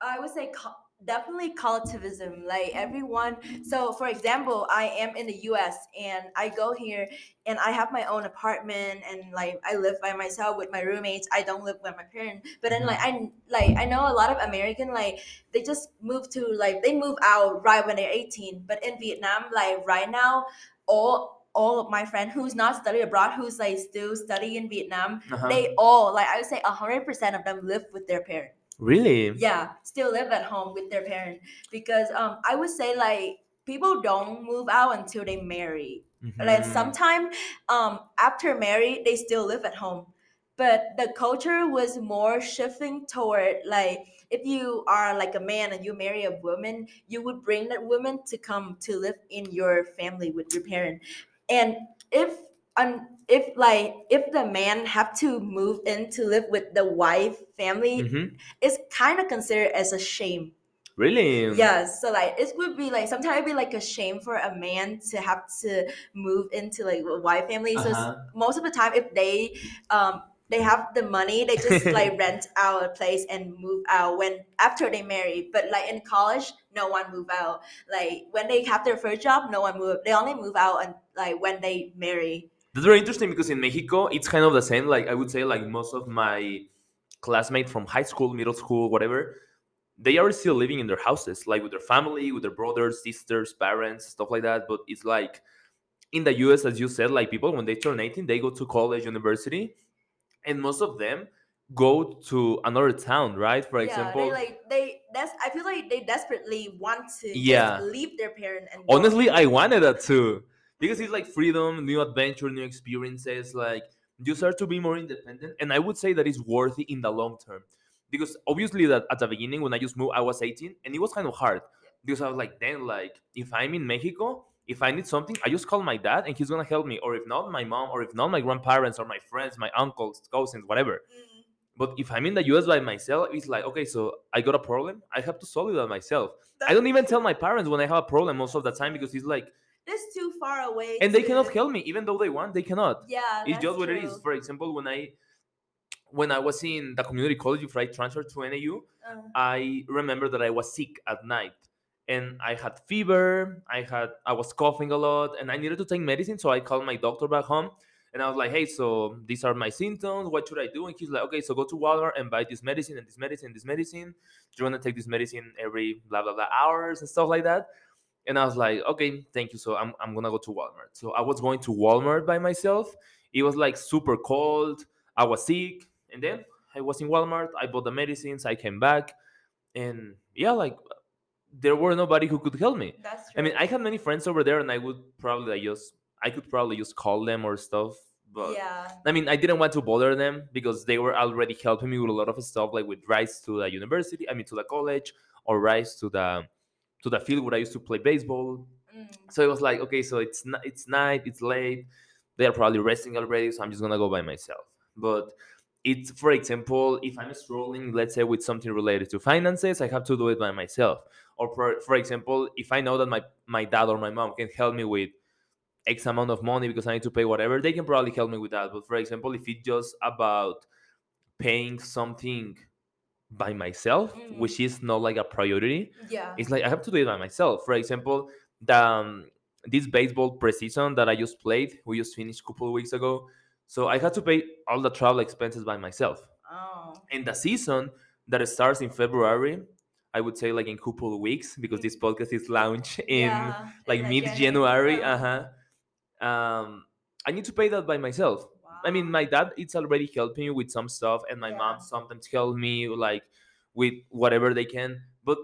I would say co- definitely collectivism. Like everyone. So, for example, I am in the U.S. and I go here and I have my own apartment and like I live by myself with my roommates. I don't live with my parents. But then like mm-hmm. I like I know a lot of American like they just move to like they move out right when they're 18. But in Vietnam, like right now, all all of my friends who's not study abroad, who's like still study in Vietnam, Uh-huh. they all like I would say hundred percent of them live with their parents really? yeah still live at home with their parents because um i would say like people don't move out until they marry like Mhm. sometime um after married they still live at home but the culture was more shifting toward like if you are like a man and you marry a woman you would bring that woman to come to live in your family with your parent and if um, if like if the man have to move in to live with the wife family Mhm. it's kind of considered as a shame. Really? Yeah, so like it would be like sometimes it'd be like a shame for a man to have to move into like a wife family. So Uh-huh. most of the time, if they um they have the money, they just like rent out a place and move out when after they marry. But like in college, no one move out. Like when they have their first job, no one move. They only move out and like when they marry. That's very interesting because in Mexico, it's kind of the same. Like I would say, like most of my classmates from high school, middle school, whatever, they are still living in their houses, like with their family, with their brothers, sisters, parents, stuff like that. But it's like in the US, as you said, like people when they turn 18, they go to college, university, and most of them go to another town, right? For yeah, example, they like they. That's I feel like they desperately want to Yeah. leave their parent and honestly i wanted that too because it's like freedom new adventure new experiences like you start to be more independent and i would say that is worthy in the long term because obviously that at the beginning when i just moved i was 18 and it was kind of hard because i was like then like if i'm in mexico if i need something i just call my dad and he's gonna help me. Or if not my mom or if not my grandparents or my friends my uncles cousins whatever. Mm. but if i'm in the us by myself it's like okay so i got a problem i have to solve it by myself. I don't even tell my parents when i have a problem most of the time because it's like It's too far away. and they cannot help me even though they want they cannot. Yeah, it's that's just what it is. for example when i when i was in the community college before i transferred to nau Uh, i remember that i was sick at night and i had fever i had i was coughing a lot and i needed to take medicine so i called my doctor back home and i was like hey so these are my symptoms what should i do and he's like okay so go to walmart and buy this medicine and this medicine and this medicine Do you're gonna take this medicine every blah blah blah hours and stuff like that and I was like, okay, thank you. So I'm, I'm gonna go to Walmart. So I was going to Walmart by myself. It was like super cold. I was sick. And then I was in Walmart. I bought the medicines. I came back. And yeah, like there were nobody who could help me. that's true. I mean, I had many friends over there and I would probably like, just, I could probably just call them or stuff. But yeah, I mean, I didn't want to bother them because they were already helping me with a lot of stuff, like with rides to the university, I mean, to the college, or rides to the to the field where I used to play baseball. Mm. So it was like, okay, so it's n- it's night, it's late. They are probably resting already, so I'm just gonna go by myself. But it's, for example, if I'm struggling, let's say with something related to finances, I have to do it by myself. Or for, for example, if I know that my my dad or my mom can help me with X amount of money because I need to pay whatever, they can probably help me with that. But for example, if it's just about paying something by myself, Mm. which is not like a priority, yeah, it's like I have to do it by myself. For example, the um, this baseball preseason that I just played, we just finished a couple of weeks ago. So I had to pay all the travel expenses by myself. oh, And the season that starts in February, I would say like in a couple of weeks because this podcast is launched in yeah, like mid January. January. Uh, Uh huh. Um, I need to pay that by myself. I mean, my dad it's already helping me with some stuff, and my Yeah. mom sometimes help me like with whatever they can. But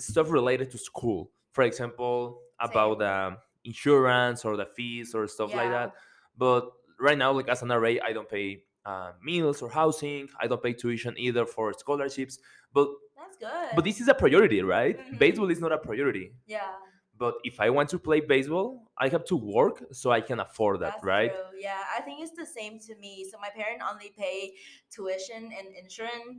stuff related to school. For example, about um, insurance or the fees or stuff like that. But right now, like as an RA, I don't pay uh, meals or housing. I don't pay tuition either for scholarships. But good. but this is a priority, right? Mhm. Baseball is not a priority. yeah. But if I want to play baseball, I have to work so I can afford that, That's right? True. Yeah, I think it's the same to me. So my parents only pay tuition and insurance,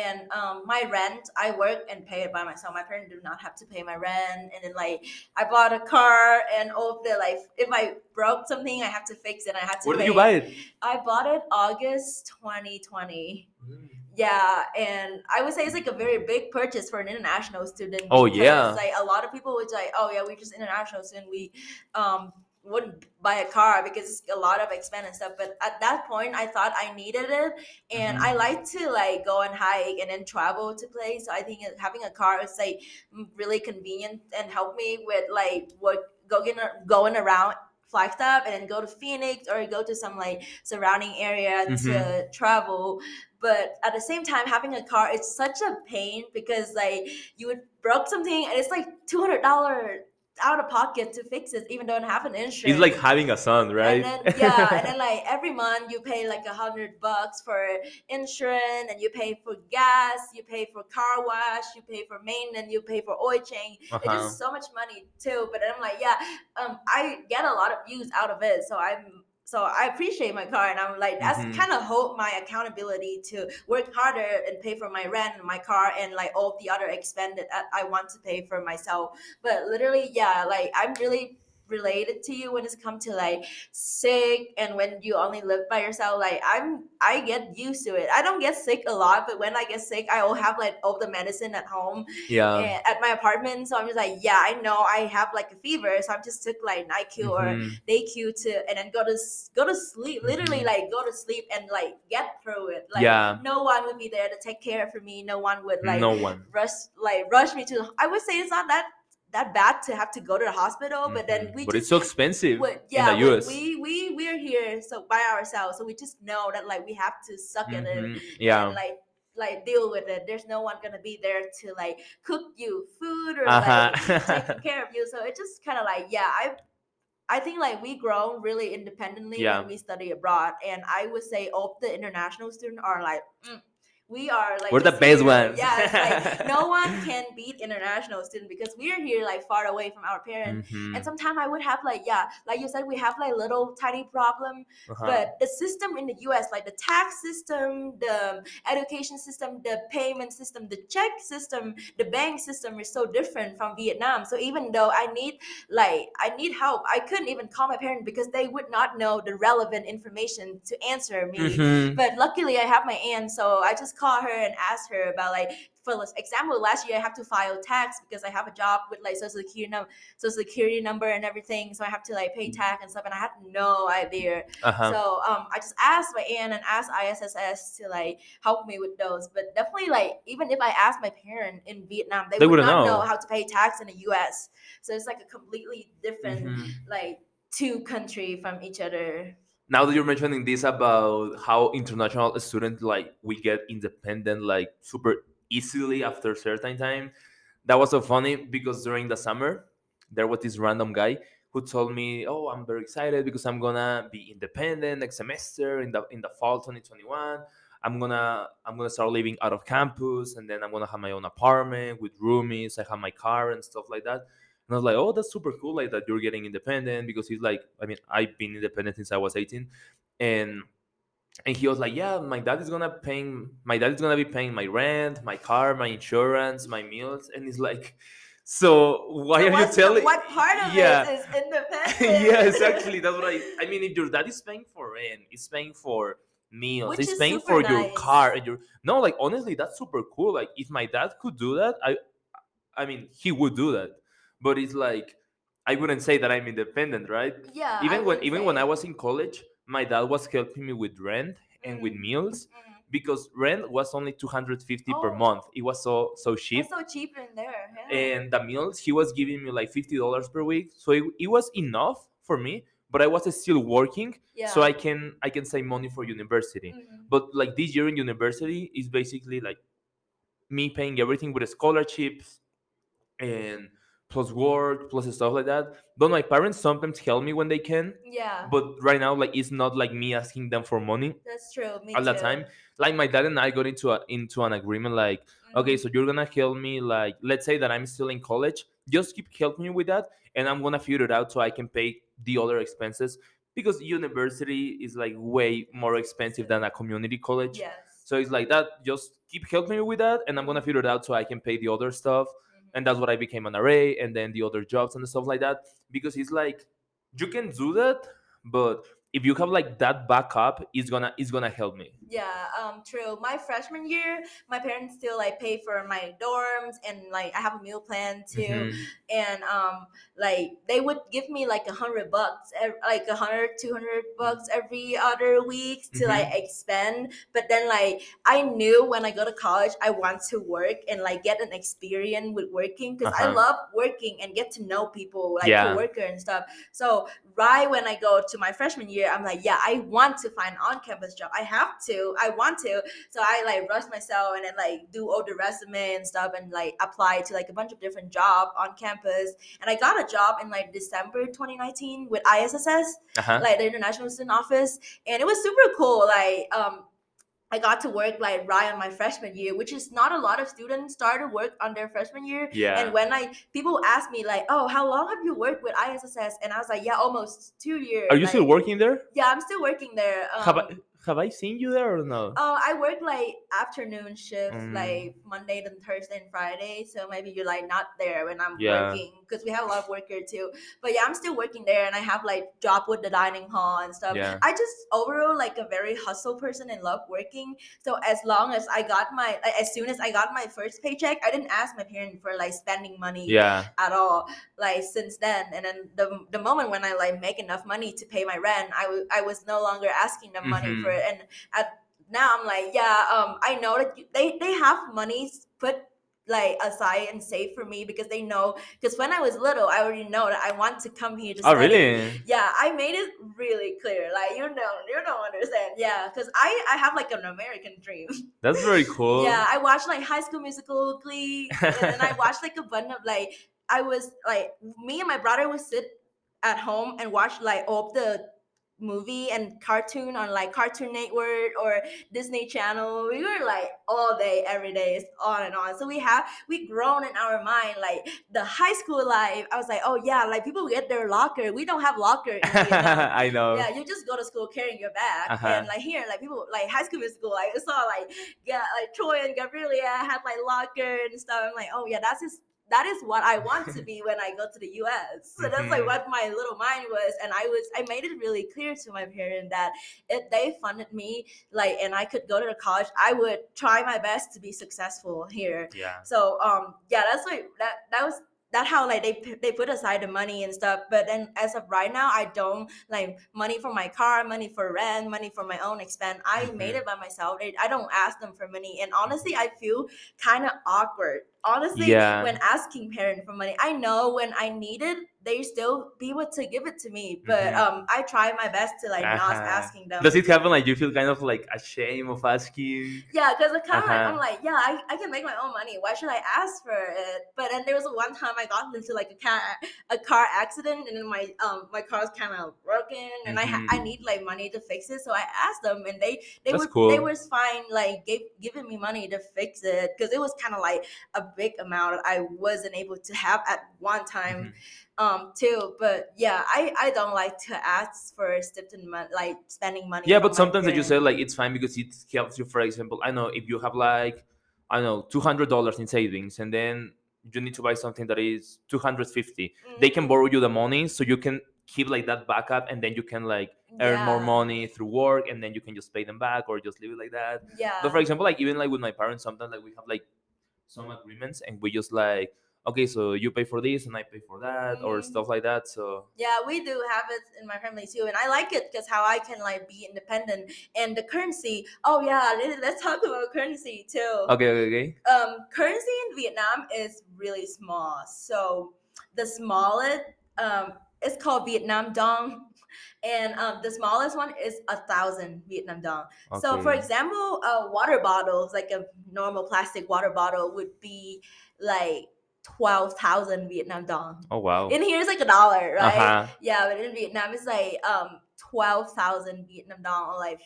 and um, my rent I work and pay it by myself. My parents do not have to pay my rent, and then like I bought a car, and all of the like if I broke something, I have to fix it. I had to. Where did you buy it? I bought it August 2020. Yeah, and I would say it's like a very big purchase for an international student. Oh, yeah. like a lot of people would say, "Oh yeah, we're just international student. We um wouldn't buy a car because it's a lot of expense and stuff." But at that point, I thought I needed it, and Mhm. I like to like go and hike and then travel to place. So I think having a car is like really convenient and help me with like what going going around Flagstaff and then go to Phoenix or go to some like surrounding area Mm-hmm. to travel. But at the same time, having a car it's such a pain because like you would broke something and it's like two hundred dollar out of pocket to fix it, even though I don't have an insurance. It's like having a son, right? And then, yeah, and then like every month you pay like a hundred bucks for insurance, and you pay for gas, you pay for car wash, you pay for maintenance, you pay for oil change. It's Uh-huh. just so much money too. But I'm like, yeah, um, I get a lot of views out of it, so I'm. So I appreciate my car, and I'm like, that's Mhm. kind of hold my accountability to work harder and pay for my rent, and my car, and like all the other expense that I want to pay for myself. But literally, yeah, like I'm really related to you when it's come to like sick and when you only live by yourself like i'm i get used to it i don't get sick a lot but when i get sick i will have like all the medicine at home yeah. and at my apartment so i'm just like yeah i know i have like a fever so i just took like NyQ or Mhm. DayQ to and then go to go to sleep literally Mhm. like go to sleep and like get through it like Yeah. no one would be there to take care for me no one would like no one. rush like rush me to i would say it's not that that bad to have to go to the hospital but then Mhm. we but just it's so expensive we- yeah, in the US. We, we we're here so by ourselves, so we just know that like we have to suck at it Mhm. Yeah. and like like deal with it. There's no one gonna be there to like cook you food or Uh-huh. like taking care of you. So it just kind of like yeah, I I think like we grown really independently Yeah. when we study abroad, and I would say all the international students are like. mm, we are like We're the best ones. Yeah, like no one can beat international student because we're here like far away from our parents. Mhm. And sometimes I would have like yeah, like you said, we have like little tiny problem, Uh-huh. but the system in the U.S., like the tax system, the education system, the payment system, the check system, the bank system is so different from Vietnam. So even though I need like I need help, I couldn't even call my parents because they would not know the relevant information to answer me. Mhm. But luckily, I have my aunt, so I just call her and ask her about like, for example, last year I have to file tax because I have a job with like social security, number social security number and everything, so I have to like pay tax and stuff, and I had no idea. Uh-huh. So um, I just asked my aunt and asked ISSS to like help me with those. But definitely, like even if I asked my parent in Vietnam, they, They would wouldn't know. know how to pay tax in the U.S. So it's like a completely different Mhm. like two country from each other. Now that you're mentioning this about how international students like we get independent like super easily after certain time that was so funny because during the summer there was this random guy who told me oh i'm very excited because i'm gonna be independent next semester in the in the fall 2021 i'm gonna i'm gonna start living out of campus and then i'm gonna have my own apartment with roomies. I have my car and stuff like that and I was like, oh, that's super cool, like that you're getting independent because he's like, I mean, I've been independent since I was 18. And and he was like, yeah, my dad is gonna paying my dad is gonna be paying my rent, my car, my insurance, my meals. And he's like, so why So are you telling what part of Yeah. it is independent? yes, exactly. That's what I I mean if your dad is paying for rent, he's paying for meals, Which is paying for your car and your no, like honestly, that's super cool. Like if my dad could do that, I I mean he would do that. But it's like I wouldn't say that I'm independent, right? Yeah. I even when even when. I was in college, my dad was helping me with rent and with Mhm. meals Mhm. because rent was only 250 per Oh. month. It was so so cheap. So cheap in there. Yeah. And the meals he was giving me like $50 per week. So it, it was enough for me, but I was still working yeah. so I can I can save money for university. Mhm. But like this year in university is basically like me paying everything with scholarships, and plus work plus stuff like that but my parents sometimes help me when they can Yeah, but right now like it's not like me asking them for money that's true. Me all the time like my dad and i got into a into an agreement like okay Mhm. so you're gonna help me like let's say that i'm still in college just keep helping me with that and i'm gonna figure it out so i can pay the other expenses because university is like way more expensive than a community college Yes. so it's like that just keep helping me with that and i'm gonna figure it out so i can pay the other stuff. And that's what i became an RA and then the other jobs and stuff like that because it's like you can do that but if you have like that backup it's gonna it's gonna help me Yeah, um, true. My freshman year, my parents still like pay for my dorms and like I have a meal plan too. Mhm. And um, like they would give me like a hundred bucks, like a hundred, two hundred bucks every other week to Mhm. like expend. But then like I knew when I go to college, I want to work and like get an experience with working because I Uh-huh. love working and get to know people like Yeah. coworker and stuff. So right when I go to my freshman year, I'm like, yeah, I want to find on-campus job. I have to. I want to. So I like rush myself and then like do all the resume and stuff and like apply to like a bunch of different job on campus. And I got a job in like December 2019 with ISSS, uh-huh. like the International Student Office, and it was super cool. Like um. I got to work like right on my freshman year, which is not a lot of students start to work on their freshman year. yeah And when I people ask me like, "Oh, how long have you worked with ISSS?" and I was like, "Yeah, almost two years." are you like, still working there Yeah, I'm still working there. Um, have i have i seen you there or no Oh, I work like afternoon shift, Mm. like Monday to Thursday and Friday. So maybe you're like not there when I'm Yeah. working because we have a lot of work here too. But yeah, I'm still working there, and I have like job with the dining hall and stuff. Yeah. I just overall like a very hustle person and love working. So as long as I got my, like, as soon as I got my first paycheck, I didn't ask my parents for like spending money yeah at all like since then and then the, the moment when i like make enough money to pay my rent I wa- I was no longer asking them money Mhm. for it and at now i'm like yeah um i know that you, they they have money put like aside and safe for me because they know because when i was little i already know that i want to come here to oh study. really? Yeah i made it really clear like you know you don't understand. Yeah because i i have like an american dream. That's very cool. Yeah, I watched like High School Musical, Glee, and then I watched like a bunch of like I was like me and my brother would sit at home and watch like all the movie and cartoon on like Cartoon Network or Disney Channel. We were like all day, every day, it's on and on. So we have we grown in our mind like the high school life. I was like, oh yeah, like people get their locker. We don't have locker i know Yeah, you just go to school carrying your bag, Uh-huh. and like here, like people like High School Musical, like I saw like yeah, like Troy and Gabriella had like locker and stuff. I'm like, oh yeah, that's just that is what I want to be when I go to the U.S. So that's like Mhm. what my little mind was, and I was I made it really clear to my parents that if they funded me, like, and I could go to the college, I would try my best to be successful here. yeah So um yeah, that's like that that was that how like they they put aside the money and stuff. But then as of right now, I don't like money for my car, money for rent, money for my own expense. I made Mhm. it by myself. I, I don't ask them for money, and honestly, I feel kind of awkward. Honestly, Yeah. when asking parents for money, I know when I need it, they still be able to give it to me. But Mhm. um, I try my best to like not Uh-huh. asking them. does it happen like you feel kind of like ashamed of asking Yeah, because kind of like Uh-huh. I'm like, yeah, I, I can make my own money. Why should I ask for it? But then there was one time I got into like a car a car accident, and then my um my car's kind of broken, and I ha- I Mhm. need like money to fix it. So I asked them, and they they That's were cool. they was fine like gave, giving me money to fix it because it was kind of like a big amount I wasn't able to have at one time Mhm. um too. But yeah, I I don't like to ask for stipend money like spending money. yeah but sometimes you parents. said like it's fine because it helps you for example i know if you have like i don't know $200 in savings and then you need to buy something that is 250 they can borrow you the money so you can keep like that backup and then you can like earn more money through work and then you can just pay them back or just leave it like that Yeah. but for example like even like with my parents sometimes like we have like some agreements and we just like okay so you pay for this and i pay for that or Mhm. stuff like that so yeah, we do have it in my family too, and I like it because how I can like be independent and the currency. Oh yeah, let- let's talk about currency too. okay okay okay Um, currency in Vietnam is really small. So the smallest um, it's called Vietnam dong, and um, the smallest one is a thousand Vietnam dong. So, for example, a water bottle, like a normal plastic water bottle, would be like twelve thousand Vietnam dong. Oh wow. In here it's like a dollar, right? Uh-huh. Yeah, but in Vietnam it's like um twelve thousand Vietnam dong or like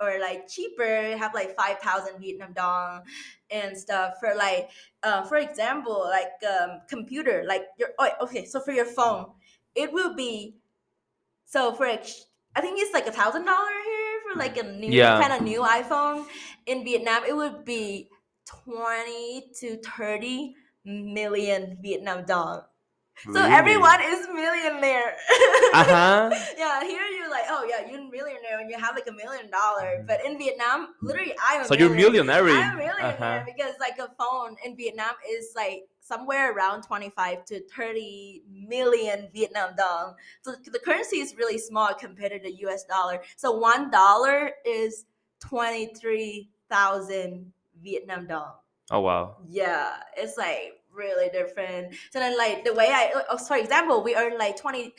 or like cheaper have like five thousand Vietnam dong and stuff for like uh, for example like um computer like your oh, okay so for your phone it will be so for ex- I think it's like a thousand dollar here for like a new Yeah. kind of new iPhone in Vietnam it would be twenty to thirty million Vietnam dong. So Really? everyone is millionaire. Uh-huh. yeah, here you're like, oh yeah, you're a millionaire and you have like a million dollar. But in Vietnam, literally, I'm a So you're millionaire. I'm a millionaire Uh-huh. because like a phone in Vietnam is like somewhere around 25 to 30 million Vietnam dong. So the currency is really small compared to the US dollar. So one dollar is 23,000 Vietnam dong. Oh wow. Yeah, it's like really different. So then, like the way I, oh, for example, we earn like twenty,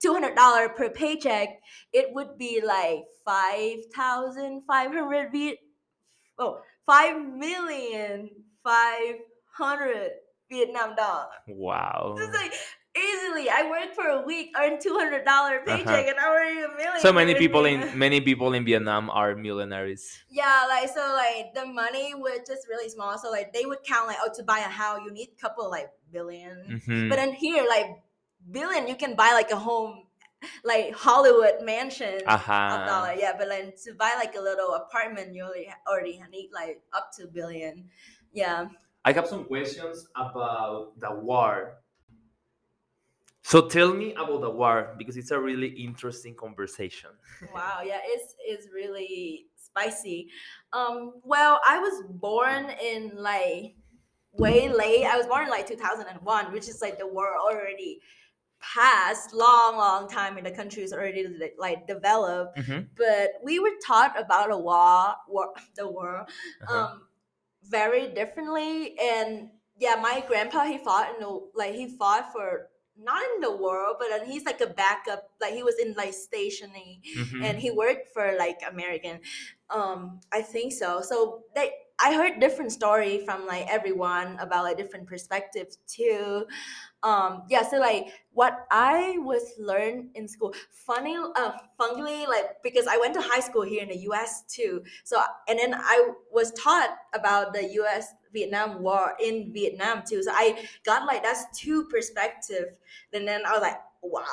two hundred dollar per paycheck. It would be like five thousand five hundred Viet, oh, five million five hundred Vietnam dong. Wow. It's like easily. I worked for a week, earned two hundred dollar paycheck, and I'm already a million. Uh-huh. So many people in many people in Vietnam are millionaires. Yeah, like so, like the money was just really small. So like they would count like, oh, to buy a house, you need a couple like 1000000000 Mhm. But then here, like billion, you can buy like a home, like Hollywood mansion. Uh-huh. dollar, yeah. But then to buy like a little apartment, you already already need like up to billion. Yeah. I have some questions about the war. So tell me about the war because it's a really interesting conversation. Wow. Yeah. It's it's really spicy. Um. Well, I was born in like way late. I was born in like 2001, which is like the war already passed long long time and the country is already like developed Mhm. but we were taught about a war, war the war Uh-huh. um very differently and yeah my grandpa he fought in the like he fought for not in the world, but then he's like a backup like he was in like stationing Mhm. and he worked for like american um i think so so they i heard different story from like everyone about like different perspectives too. Um yeah so like what i was learned in school funny uh funnily like because i went to high school here in the us too. So and then i was taught about the us vietnam war in vietnam too. So i got like that's two perspective. And then i was like wow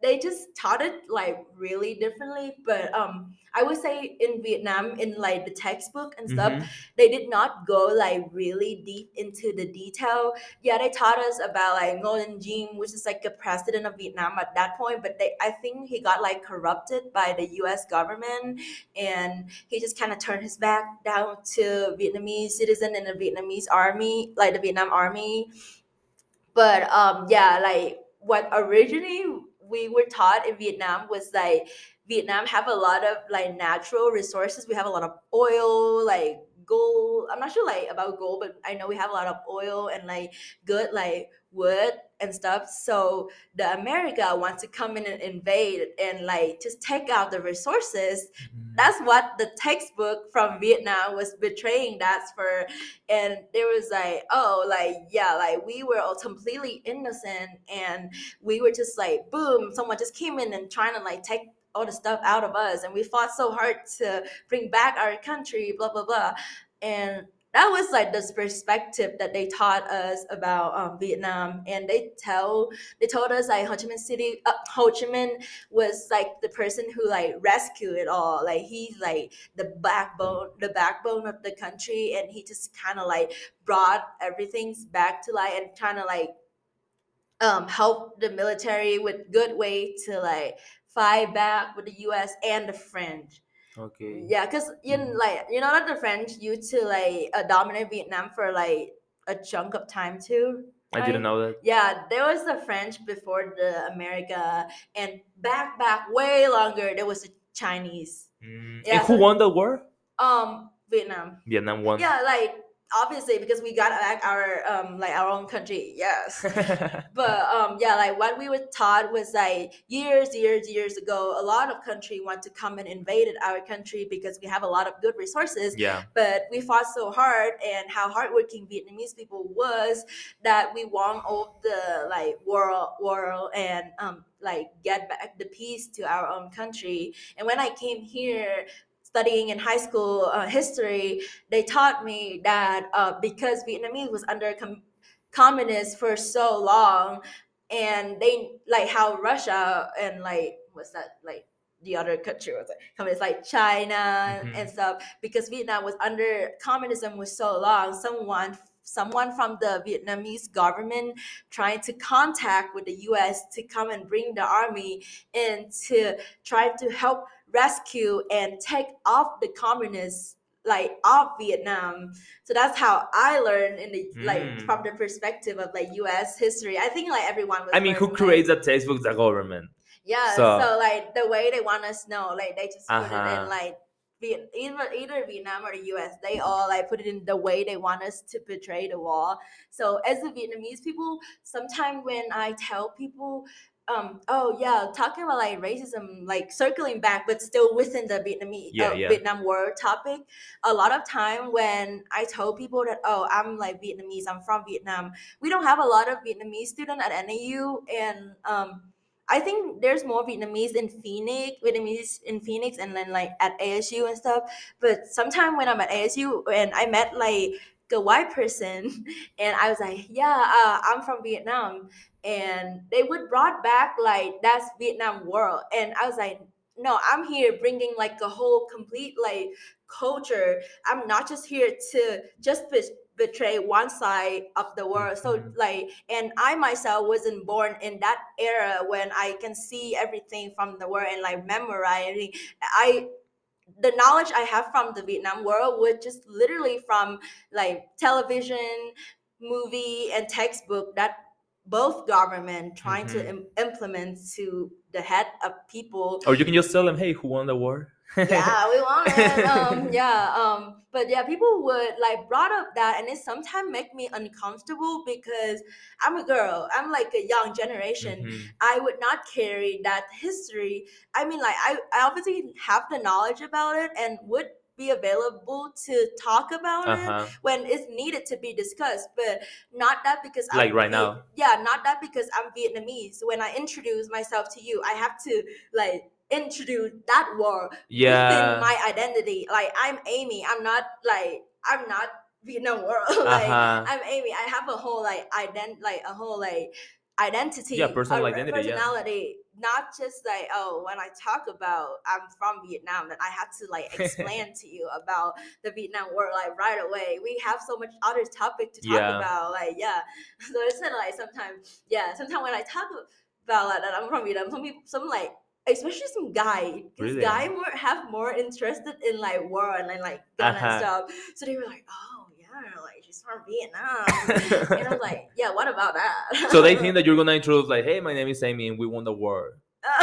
they just taught it like really differently but um i would say in vietnam in like the textbook and stuff Mhm. they did not go like really deep into the detail. Yeah, they taught us about like Đình Diệm, which is like the president of Vietnam at that point, but they I think he got like corrupted by the US government and he just kind of turned his back down to Vietnamese citizen and the Vietnamese army, like the Vietnam army. But um yeah, like what originally we were taught in Vietnam was like Vietnam have a lot of like natural resources. We have a lot of oil, like gold. I'm not sure like about gold, but I know we have a lot of oil and like good like wood and stuff. So the America wants to come in and invade and like just take out the resources. Mm-hmm. That's what the textbook from Vietnam was betraying. That's for, and there was like, oh, like yeah, like we were all completely innocent and we were just like, boom, someone just came in and trying to like take all the stuff out of us and we fought so hard to bring back our country blah blah blah and that was like this perspective that they taught us about um, Vietnam, and they tell they told us like Ho Chi Minh City, uh, Ho Chi Minh was like the person who like rescued it all. Like he's like the backbone, the backbone of the country, and he just kind of like brought everything back to life and trying to like um help the military with good way to like fight back with the U.S. and the French. Okay. Yeah, because you know, like you know that the French used to like uh, dominate Vietnam for like a chunk of time too. I didn't know that. Yeah, there was the French before the America, and back back way longer there was the Chinese. Mm. Yeah, and who so- won the war? Um, Vietnam. Vietnam won. Yeah, like obviously because we got back our um like our own country yes. But um yeah like what we were taught was like years years years ago a lot of country want to come and invaded our country because we have a lot of good resources. Yeah. but we fought so hard and how hardworking vietnamese people was that we won all the like world world and um like get back the peace to our own country. And when i came here studying in high school uh, history, they taught me that uh, because Vietnamese was under com- communist for so long, and they like how Russia and like what's that like the other country was like communist like China Mhm. and stuff because Vietnam was under communism was so long. Someone someone from the Vietnamese government trying to contact with the US to come and bring the army in to try to help rescue and take off the communists like off Vietnam. So that's how I learned in the like Mm. from the perspective of like US history. I think like everyone was I mean, who like- creates that textbook? The government. yeah, so, So- like the way they want us to know, like they just put it Uh-huh. in like Viet- either either Vietnam or the US, they all like put it in the way they want us to portray the war. So as the Vietnamese people, sometimes when I tell people, um, oh yeah, talking about like racism, like circling back, but still within the Vietnamese Yeah, uh, yeah. Vietnam war topic, a lot of time when I told people that oh I'm like Vietnamese, I'm from Vietnam, we don't have a lot of Vietnamese students at NAU, and um, I think there's more Vietnamese in Phoenix, Vietnamese in Phoenix, and then like at ASU and stuff. But sometime when I'm at ASU and I met like a white person, and I was like, yeah, uh, I'm from Vietnam, and they would brought back like that's Vietnam world, and I was like, no, I'm here bringing like a whole complete like culture. I'm not just here to just be- betray one side of the world. So Mhm. like, and I myself wasn't born in that era when I can see everything from the world and like memorizing. I the knowledge I have from the Vietnam world was just literally from like television, movie, and textbook that both government trying to Mhm. Im- implement to the head of people Or you can just tell them, hey, who won the war? yeah, we want it. Um, yeah, um, but yeah, people would like brought up that, and it sometimes make me uncomfortable because I'm a girl. I'm like a young generation. Mhm. I would not carry that history. I mean, like I, I obviously have the knowledge about it and would be available to talk about it Uh-huh. when it's needed to be discussed, but not that because Like right Viet- now. Yeah, not that because I'm Vietnamese. When I introduce myself to you, I have to like introduce that word within Yeah. my identity. Like I'm Amie. I'm not like I'm not Vietnam world. like Uh-huh. I'm Amie. I have a whole like ident like a whole like identity. Yeah, personal identity, yeah. Personality. Not just like oh, when I talk about I'm from Vietnam, that I have to like explain to you about the Vietnam war like right away. We have so much other topic to talk Yeah. about. Like yeah, so it's kind of like sometimes yeah. Sometimes when I talk about like that I'm from Vietnam, some people some like especially some guy because Really? guy more have more interested in like war and then, like gun Uh-huh. and stuff so they were like oh yeah like she's from vietnam and i was like yeah what about that so they think that you're gonna introduce like, hey, my name is Amie, and we won the war.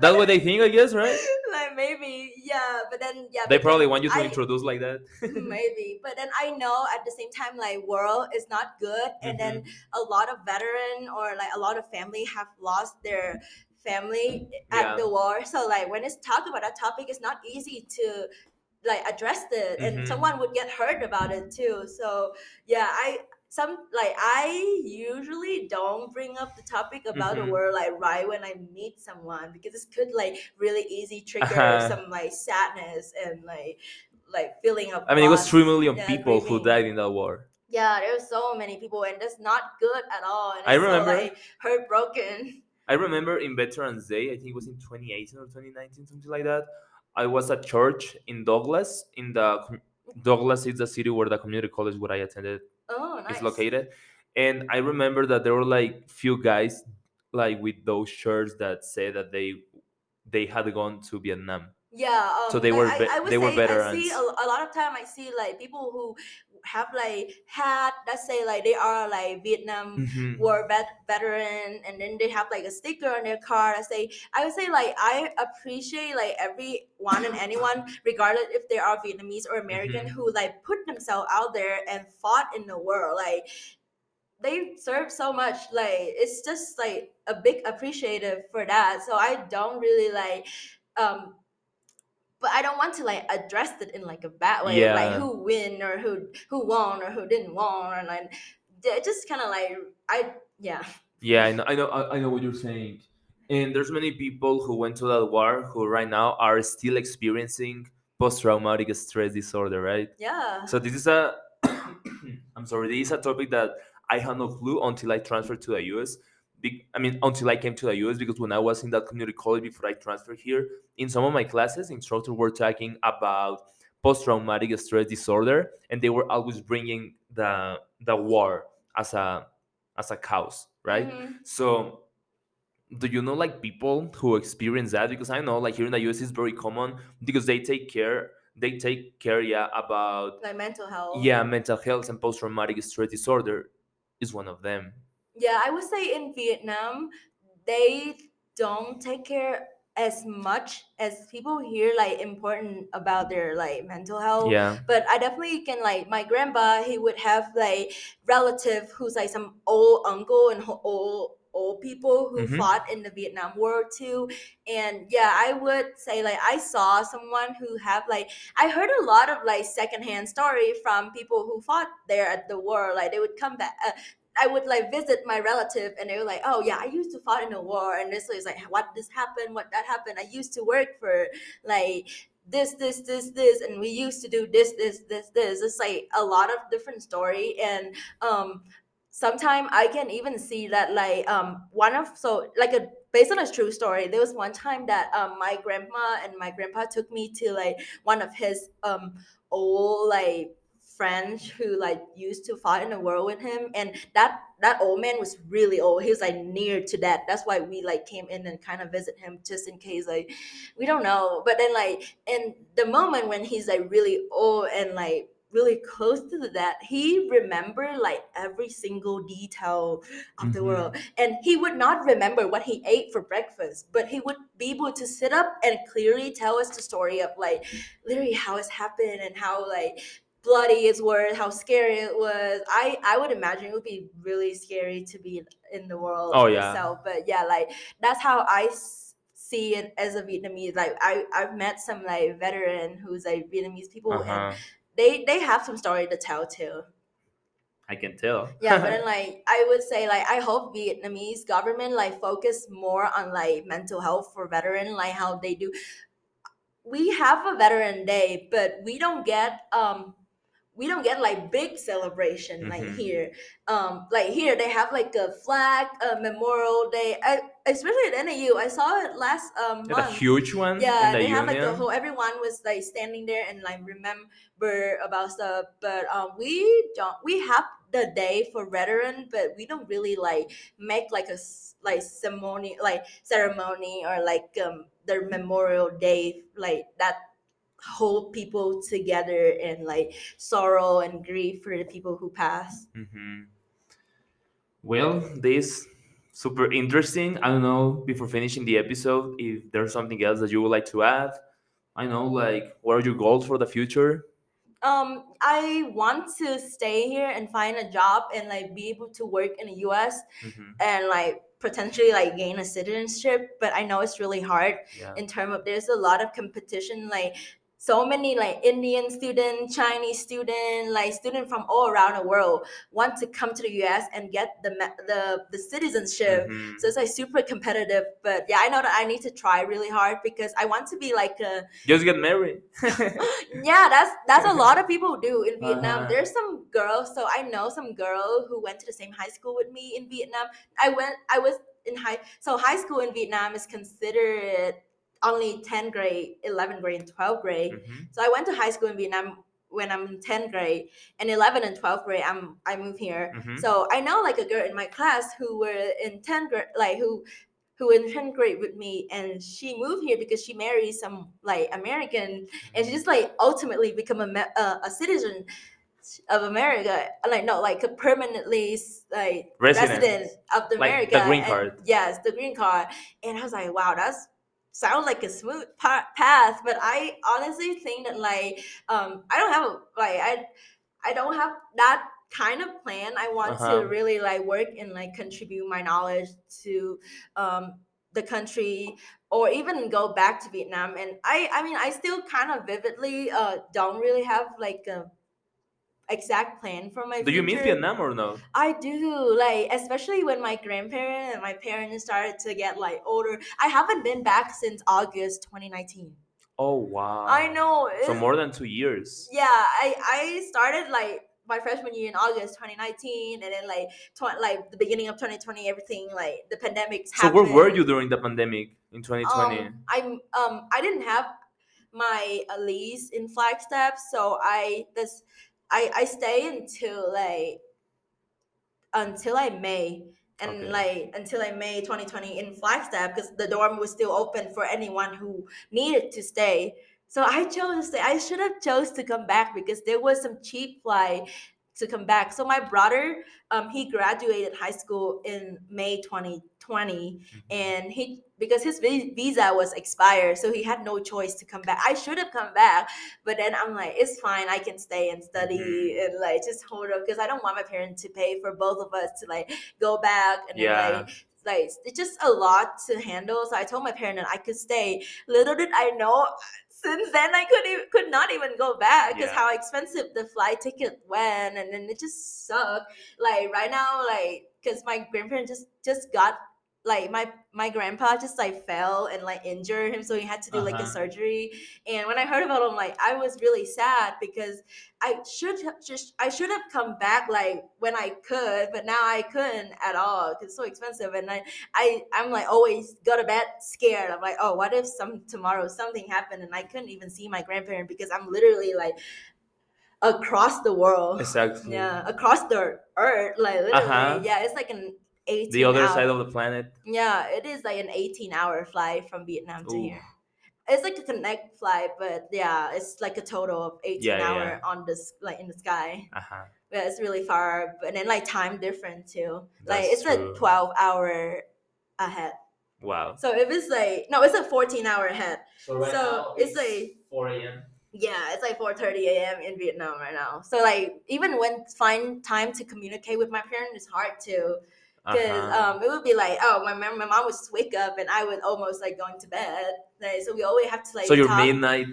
That's what they think, I guess, right? like maybe yeah but then yeah They probably want you to I- introduce like that. maybe but then i know at the same time like world is not good and then a lot of veteran or like a lot of family have lost their family at Yeah. the war so like when it's talk about that topic it's not easy to like address it and Mhm. someone would get hurt about it too so yeah i some like i usually don't bring up the topic about Mhm. the war like right when i meet someone because it could like really easy trigger Uh-huh. some like sadness and like like feeling of I mean, it was three million people who died in that war. Yeah, there's so many people, and that's not good at all. And I remember- so, like heartbroken. I remember in Veterans Day, I think it was in 2018 or 2019, something like that. I was at church in Douglas. In the Douglas is the city where the community college where I attended Oh, nice. is located, and I remember that there were like few guys like with those shirts that say that they they had gone to Vietnam. Yeah. Um, So they were I, I would they were say I see a, a lot of time I see like people who have like had let's say like they are like Vietnam Mhm. war vet veteran and then they have like a sticker on their car. I say I would say like I appreciate like everyone and anyone regardless if they are Vietnamese or American Mhm. who like put themselves out there and fought in the world like they serve so much like it's just like a big appreciative for that so i don't really like um but i don't want to like address it in like a bad way like who win or who who won or who didn't won and like just kind of like i yeah Yeah, I know, I know, I know what you're saying. And there's many people who went to that war who right now are still experiencing post-traumatic stress disorder, right? yeah So this is a, I'm sorry, this is a topic that I had no clue until I transferred to the US. I mean, until I came to the US, because when I was in that community college before I transferred here, in some of my classes, instructors were talking about post-traumatic stress disorder, and they were always bringing the the war as a as a cause, right? Mhm. So, do you know like people who experience that? Because I know like here in the US it's very common because they take care, they take care, yeah, about like mental health yeah, mental health and post traumatic stress disorder is one of them. Yeah, I would say in Vietnam, they don't take care as much as people here like important about their like mental health. Yeah. But I definitely can like my grandpa. He would have like relative who's like some old uncle and old old people who Mhm. fought in the Vietnam War too. And yeah, I would say like I saw someone who have like I heard a lot of like secondhand story from people who fought there at the war. Like they would come back. Uh, I would like visit my relative and they were like, oh yeah, I used to fight in a war and this is like what this happened, what that happened. I used to work for like this, this, this, this, and we used to do this, this, this, this. It's like a lot of different story and um sometimes I can even see that like um one of so like a based on a true story, there was one time that um my grandma and my grandpa took me to like one of his um old like friends who like used to fight in the world with him and that that old man was really old. He was like near to death. That's why we like came in and kind of visit him just in case like we don't know. But then like in the moment when he's like really old and like really close to that he remember like every single detail of the Mhm. world. And he would not remember what he ate for breakfast but he would be able to sit up and clearly tell us the story of like literally how it's happened and how like bloody it was how scary it was i i would imagine it would be really scary to be in the world Oh, yeah. yourself but yeah like that's how I see it as a vietnamese like i i've met some like veteran who's like vietnamese people and Uh-huh. they they have some story to tell too I can tell. yeah but then like i would say like i hope vietnamese government like focus more on like mental health for veteran like how they do we have a veteran day but we don't get um we don't get like big celebration like Mhm. here. Um like here they have like a flag a memorial day. I, especially at NAU I saw it last um Like a month. huge one? Yeah in the they have like the whole everyone was like standing there and like remember about stuff but um we don't we have the day for veteran but we don't really like make like a like ceremony like ceremony or like um their memorial day like that hold people together and like sorrow and grief for the people who passed hmm Well, this super interesting. I don't know before finishing the episode if there's something else that you would like to add. I know, like, what are your goals for the future? um i want to stay here and find a job and like be able to work in the us Mhm. and like potentially like gain a citizenship but i know it's really hard Yeah. in terms of there's a lot of competition like so many like indian student chinese student like student from all around the world want to come to the us and get the the, the citizenship Mhm. so it's like super competitive but yeah i know that i need to try really hard because i want to be like a Just get married. yeah that's that's a lot of people do in vietnam Uh-huh. there's some girls so i know some girl who went to the same high school with me in vietnam i went i was in high so high school in vietnam is considered only 10th grade 11th grade and 12th grade Mhm. so i went to high school in vietnam when i'm in 10th grade and 11th and 12th grade i'm i moved here Mhm. so i know like a girl in my class who were in 10th grade like who who in 10th grade with me and she moved here because she married some like american and she just like ultimately become a, uh, a citizen of america like no like a permanently like Resident. resident, of the Like america the green and- yes the green card and i was like wow that's sounds like a smooth path but i honestly think that like um i don't have a like i i don't have that kind of plan i want Uh-huh. to really like work and like contribute my knowledge to um the country or even go back to vietnam and i i mean i still kind of vividly uh don't really have like a exact plan for my Do you miss future. Vietnam or no? I do like especially when my grandparents and my parents started to get like older. I haven't been back since August 2019. Oh wow. I know. So more than two years. yeah, I I started like my freshman year in August 2019, and then like tw- like the beginning of 2020, everything like the pandemic. So where were you during the pandemic in 2020? Um, I'm um I didn't have my lease in Flagstaff, so I this I I stay until like until I May and Okay. like until I May 2020 in Flagstaff because the dorm was still open for anyone who needed to stay. So I chose to stay. I should have chose to come back because there was some cheap flight to come back. So my brother, um, he graduated high school in May 2020 and he because his visa was expired so he had no choice to come back i should have come back but then i'm like it's fine i can stay and study Mhm. and like just hold up because i don't want my parents to pay for both of us to like go back and Yeah. like like it's just a lot to handle so i told my parents that i could stay little did i know since then i could even, could not even go back because Yeah. how expensive the flight ticket went and then it just sucked like right now like because my grandparents just just got like my my grandpa just like fell and like injured him so he had to do like a Uh-huh. surgery and when i heard about him like i was really sad because i should have just i should have come back like when i could but now i couldn't at all because it's so expensive and i i i'm like always go to bed scared i'm like oh what if some tomorrow something happened and i couldn't even see my grandparent because i'm literally like across the world Exactly. yeah across the earth like literally Uh-huh. yeah it's like an 18 The other hour, side of the planet. yeah it is like an 18 hour flight from vietnam to Ooh. here it's like a connect flight but yeah it's like a total of 18 Yeah, hour yeah. on this like in the sky Uh-huh. yeah it's really far but then like time different too like it's true. a 12 hour ahead Wow. so if it's like no it's a 14 hour ahead So right So, now it's it's a- 4 a.m. yeah it's like 4.30 a.m in vietnam right now so like even when find time to communicate with my parents it's hard to because Uh-huh. um, it would be like, oh, my mom, my mom would just wake up and I would almost like going to bed. Like, so we always have to like. so your talk. midnight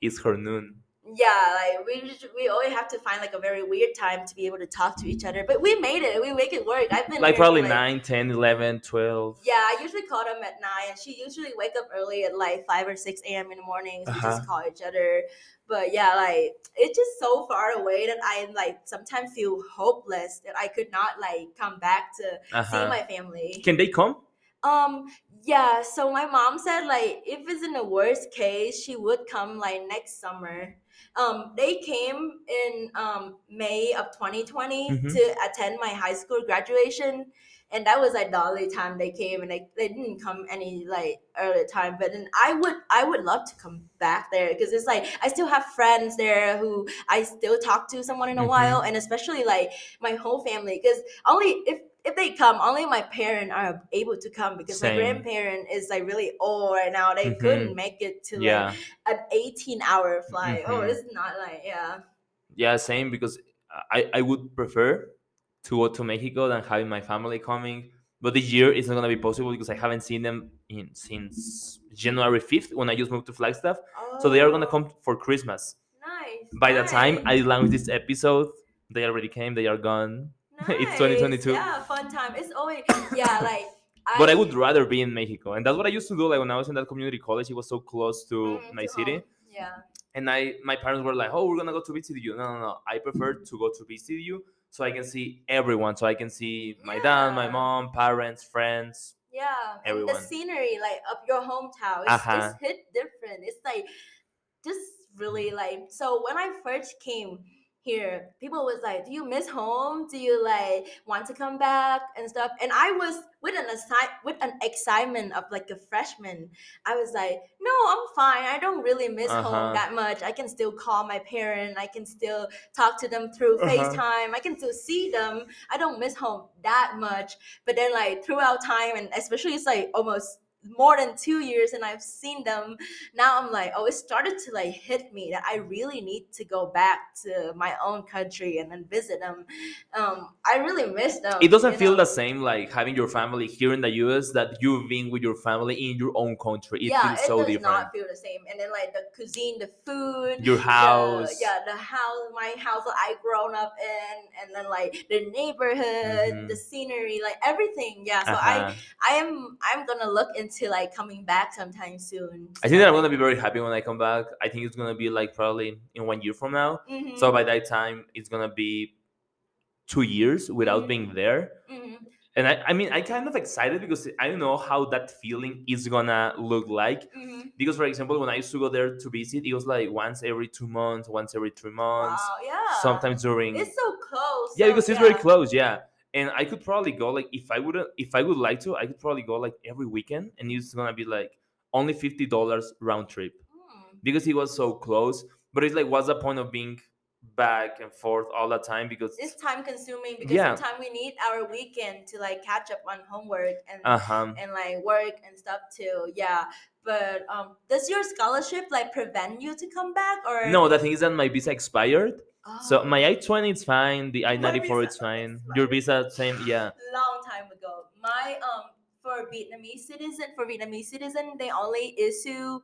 is her noon. Yeah, like we just, we always have to find like a very weird time to be able to talk to each other. But we made it. We make it work. I've been Like probably 9, 10, 11, 12. Yeah, I usually call them at nine, and she usually wake up early at like five or six a.m. in the morning. So we Uh-huh. just call each other. But yeah, like it's just so far away that I like sometimes feel hopeless that I could not like come back to see Uh-huh. my family. Can they come? Um, yeah, so my mom said like if it's in the worst case, she would come like next summer. Um, they came in um May of 2020 Mhm. to attend my high school graduation. And that was like the only time they came and they, they didn't come any like earlier time. But then I would I would love to come back there because it's like I still have friends there who I still talk to someone in a Mhm. while and especially like my whole family because only if if they come, only my parents are able to come because Same. my grandparent is like really old right now. They Mhm. couldn't make it to Yeah. like an 18 hour flight. Oh, Mhm. it's not like yeah. Yeah, same because I, I would prefer to go to Mexico than having my family coming. But this year it's not gonna be possible because I haven't seen them in since January fifth when I just moved to Flagstaff. So they are gonna Oh, come for Christmas. Nice. By the time I nice, launch this episode, they already came. They are gone. it's 2022. Yeah, fun time. It's always yeah, like I, But I would rather be in Mexico, and that's what I used to do. Like when I was in that community college, it was so close to Mm, my to city. home. Yeah. and I my parents were like, "Oh, we're gonna go to visit you." No, no, no. I prefer to go to visit you so I can see everyone. So I can see my dad, my mom, parents, friends. Yeah, and the scenery like of your hometown, is Uh-huh. just hit different. It's like just really like so when I first came here, people was like, "Do you miss home? Do you like want to come back and stuff?" And I was with an assi- with an excitement of like a freshman. I was like, "No, I'm fine. I don't really miss Uh-huh. home that much. I can still call my parent. I can still talk to them through Uh-huh. FaceTime. I can still see them. I don't miss home that much." But then like throughout time, and especially it's like almost more than two years and I've seen them now I'm like, oh, it started to like hit me that I really need to go back to my own country and then visit them. Um, I really miss them. it doesn't feel know? the same like having your family here in the US that you've been with your family in your own country. It yeah, feels it so does different. not feel the same. And then like the cuisine, the food, Your the- house. yeah, the house, my house that I grown up in, and then like the neighborhood, Mhm. the scenery, like everything. Yeah, so I Uh-huh. I am I'm gonna look into like coming back sometime soon. I think that I'm gonna be very happy when I come back. I think it's gonna be like probably in one year from now. Mhm, So by that time, it's gonna be two years without Mhm. being there. mhm. And I, I mean, I'm kind of excited because I don't know how that feeling is gonna look like. Mhm. Because, for example, when I used to go there to visit, it was like once every two months, once every three months, Wow, yeah. sometimes during. It's so close. yeah, so, because it's very close. Yeah, and I could probably go like if I would if I would like to, I could probably go like every weekend, and it's gonna be like only fifty dollars round trip Hmm. because it was so close. But it's like, what's the point of being back and forth all the time? Because It's time consuming because Yeah. sometimes we need our weekend to like catch up on homework and uh huh. and like work and stuff too. Yeah. But um does your scholarship like prevent you to come back or No, the thing is that my visa expired. So Oh, my I twenty is fine. The I ninety four visa is fine. Your visa same. Yeah. long time ago. My um for Vietnamese citizen for Vietnamese citizen they only issue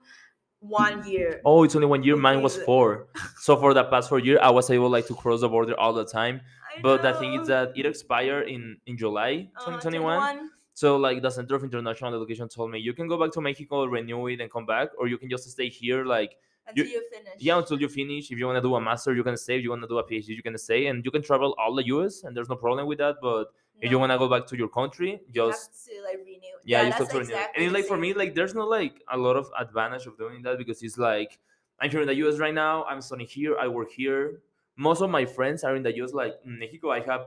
one year. Oh, it's only one year. Mine was four. So for the past four year, I was able like to cross the border all the time. I But the thing is that it expired in in July Uh, 2021. 21. So like the Center of International Education told me you can go back to Mexico, renew it, and come back, or you can just stay here. Like until you, finish. yeah, until you finish. If you want to do a master, you can stay. If you want to do a PhD, you can stay, and you can travel all the US, and there's no problem with that. But if you want to go back to your country, you just have to like renew. yeah, you that's still have to renew. exactly And it's like for me, like there's no like a lot of advantage of doing that because it's like I'm here in the US right now. I'm studying here. I work here. Most of my friends are in the US. Like in Mexico, I have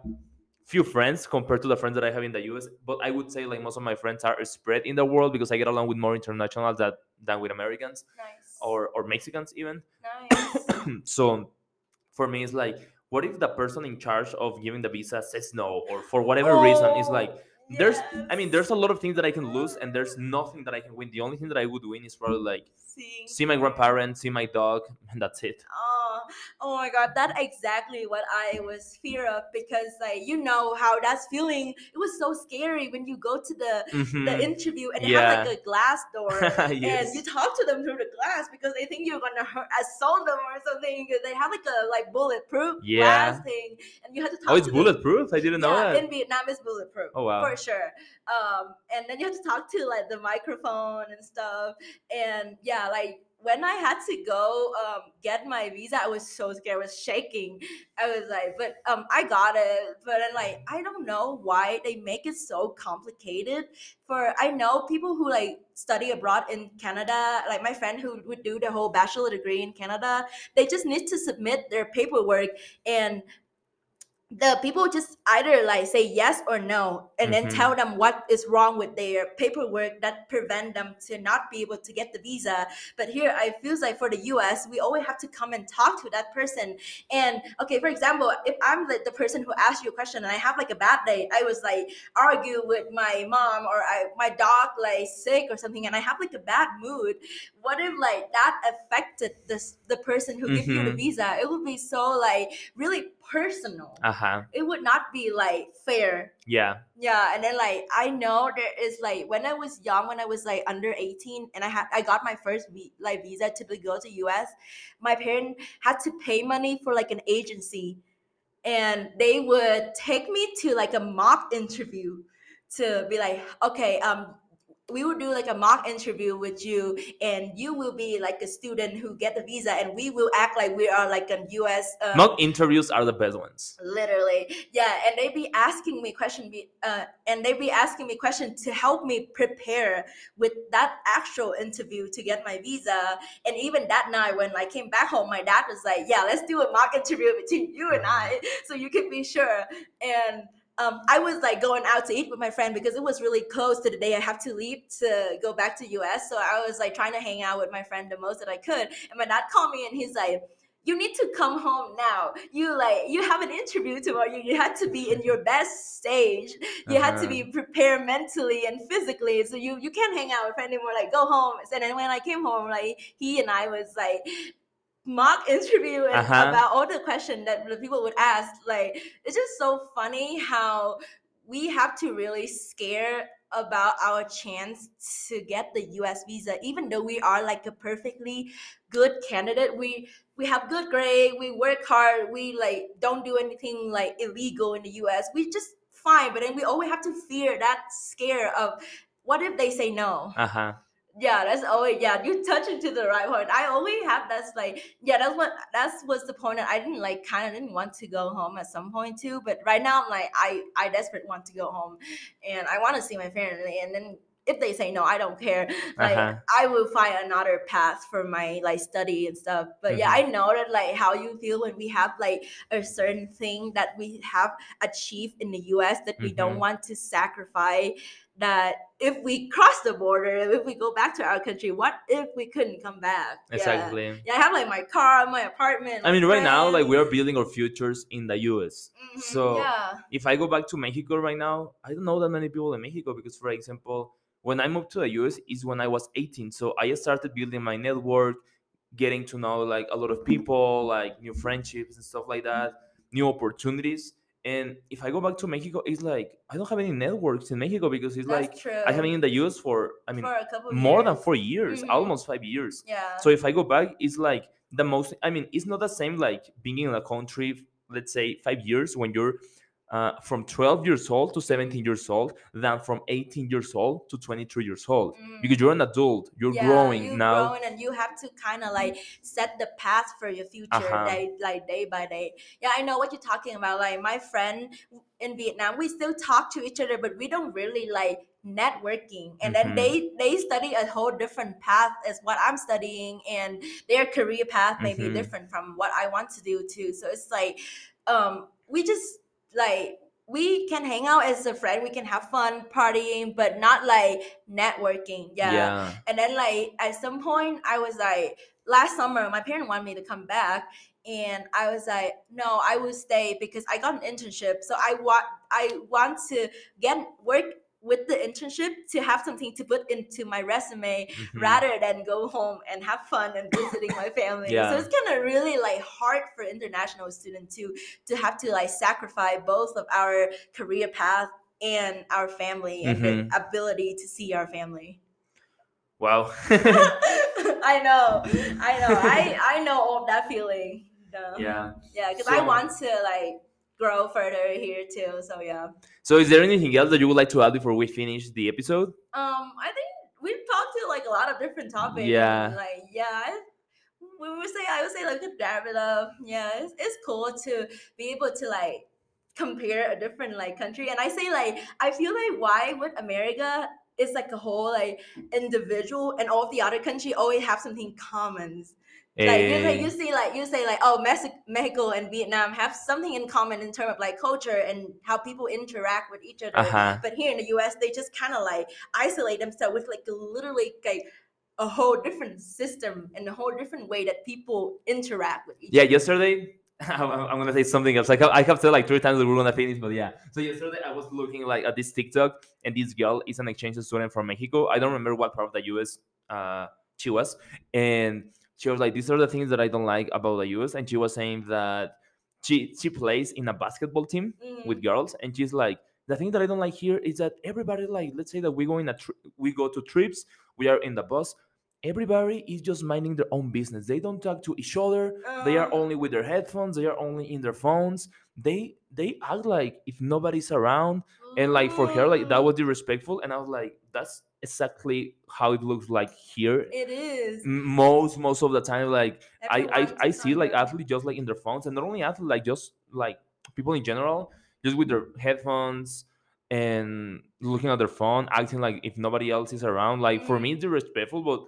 few friends compared to the friends that I have in the US. But I would say like most of my friends are spread in the world because I get along with more internationals that than with Americans nice or or Mexicans even. nice. so for me, it's like, what if the person in charge of giving the visa says no, or for whatever reason, it's like Oh, there's I mean there's a lot of things that I can lose and there's nothing that I can win. The only thing that I would win is probably like Seeing- see my grandparents, see my dog, and that's it. Oh, oh my god, that's exactly what I was fear of because like you know how that's feeling. It was so scary when you go to the Mhm. the interview and they have like a glass door Yes. and you talk to them through the glass because they think you're gonna hurt, assault them or something. They have like a like bulletproof Yeah. glass thing, and you have to talk. Oh, it's to them. bulletproof. I didn't know yeah, that. in Vietnam it's bulletproof. Oh, wow. For sure. Um, and then you have to talk to like the microphone and stuff. And yeah, like when I had to go um get my visa, I was so scared. I was shaking. I was like, but um I got it. But then like I don't know why they make it so complicated. For I know people who like study abroad in Canada, like my friend who would do the whole bachelor degree in Canada, they just need to submit their paperwork and the people just either like say yes or no and then Mhm. tell them what is wrong with their paperwork that prevent them to not be able to get the visa but here i feels like for the us we always have to come and talk to that person and okay for example if i'm like the person who asked you a question and i have like a bad day i was like argue with my mom or I, my dog like sick or something and i have like a bad mood what if like that affected this the person who give you the Mhm. visa it would be so like really personal Uh huh. it would not be like fair Yeah. yeah and then like i know there is like when i was young when i was like under 18 and i had i got my first vi- like visa to go to us my parent had to pay money for like an agency and they would take me to like a mock interview to be like okay um we will do like a mock interview with you and you will be like a student who get the visa and we will act like we are like a us um, Mock interviews are the best ones. literally. Yeah and they be asking me question be uh, and they be asking me question to help me prepare with that actual interview to get my visa. And even that night when i came back home my dad was like yeah let's do a mock interview between you and i so you can be sure. And um, I was like going out to eat with my friend because it was really close to the day I have to leave to go back to US. So I was like trying to hang out with my friend the most that I could. And my dad called me and he's like, you need to come home now. You like you have an interview tomorrow. You, you had to be in your best stage. You had to Uh-huh. be prepared mentally and physically. So you you can't hang out with friend anymore. Like go home. And then when I came home, like he and I was like mock interview and Uh-huh. about all the questions that the people would ask. Like it's just so funny how we have to really scare about our chance to get the US visa even though we are like a perfectly good candidate we we have good grade we work hard we like don't do anything like illegal in the US we just fine but then we always have to fear that scare of what if they say no Uh huh. Yeah that's always yeah you touch it to the right point i always have that's like yeah that's what that's was the point that i didn't like kind of didn't want to go home at some point too but right now i'm like i i desperate want to go home and i want to see my family and then if they say no i don't care like Uh-huh. i will find another path for my like study and stuff but yeah i Mm-hmm. know that like how you feel when we have like a certain thing that we have achieved in the us that we don't Mhm. want to sacrifice that if we cross the border, if we go back to our country, what if we couldn't come back? Exactly. Yeah, I have like my car, my apartment. I mean, right now, like we are building our futures in the US. Mhm, so- yeah, If I go back to Mexico right now, I don't know that many people in Mexico because, for example, when I moved to the US is when I was 18. So I started building my network, getting to know like a lot of people, like new friendships and stuff like that, new opportunities. And if I go back to Mexico, it's like I don't have any networks in Mexico because it's that's like true. I have been in the US for I mean for a couple more than four years, Mhm. almost five years. Yeah. So if I go back, it's like the most. I mean, it's not the same like being in a country, let's say five years when you're uh, from 12 years old to 17 years old, than from 18 years old to 23 years old. Mm. Because you're an adult, you're Yeah, growing you now. growing and you have to kind of like set the path for your future Uh-huh. day like day by day yeah i know what you're talking about like my friend in vietnam we still talk to each other but we don't really like networking and Mhm. then they they study a whole different path as what i'm studying and their career path may be Mhm. different from what i want to do too so it's like um we just like we can hang out as a friend we can have fun partying but not like networking yeah. And then like at some point I was like last summer my parents wanted me to come back and I was like no I will stay because I got an internship so I want I want to get work with the internship to have something to put into my resume Mhm. rather than go home and have fun and visiting my family. Yeah. So it's kind of really like hard for international students to to have to like sacrifice both of our career path and our family and the Mhm. ability to see our family. Wow. I know, I know, I I know all that feeling. Yeah, yeah. yeah, because I want to like grow further here too. So yeah. So is there anything else that you would like to add before we finish the episode? Um, I think we've talked to like a lot of different topics. Yeah. Like yeah, I, we would say I would say like it up. Yeah, it's, it's cool to be able to like compare a different like country, and I say like I feel like why would America is like a whole like individual, and all of the other country always have something common. Like you, like, Eh, you see, like you say, like oh, Mexico, and Vietnam have something in common in terms of like culture and how people interact with each other. uh-huh. But here in the US, they just kind of like isolate themselves with like literally like a whole different system and a whole different way that people interact with each Yeah, other. Yeah, yesterday I'm gonna say something else. Like I have said like three times that we're gonna finish, but yeah. So yesterday I was looking like at this TikTok, and this girl is an exchange student from Mexico. I don't remember what part of the US uh, she was, and she was like, "These are the things that I don't like about the US." And she was saying that she she plays in a basketball team Mm, with girls, and she's like, "The thing that I don't like here is that everybody like, let's say that we go in a tri- we go to trips, we are in the bus." Everybody is just minding their own business. They don't talk to each other. They are uh, only with their headphones. They are only in their phones. They they act like if nobody's around. And like for her like that was disrespectful. And i was like that's exactly how it looks like here. It is. Most most of the time like I, I i see like athletes just like in their phones. And not only athletes like just like people in general just with their headphones and looking at their phone acting like if nobody else is around. Like for me it's disrespectful but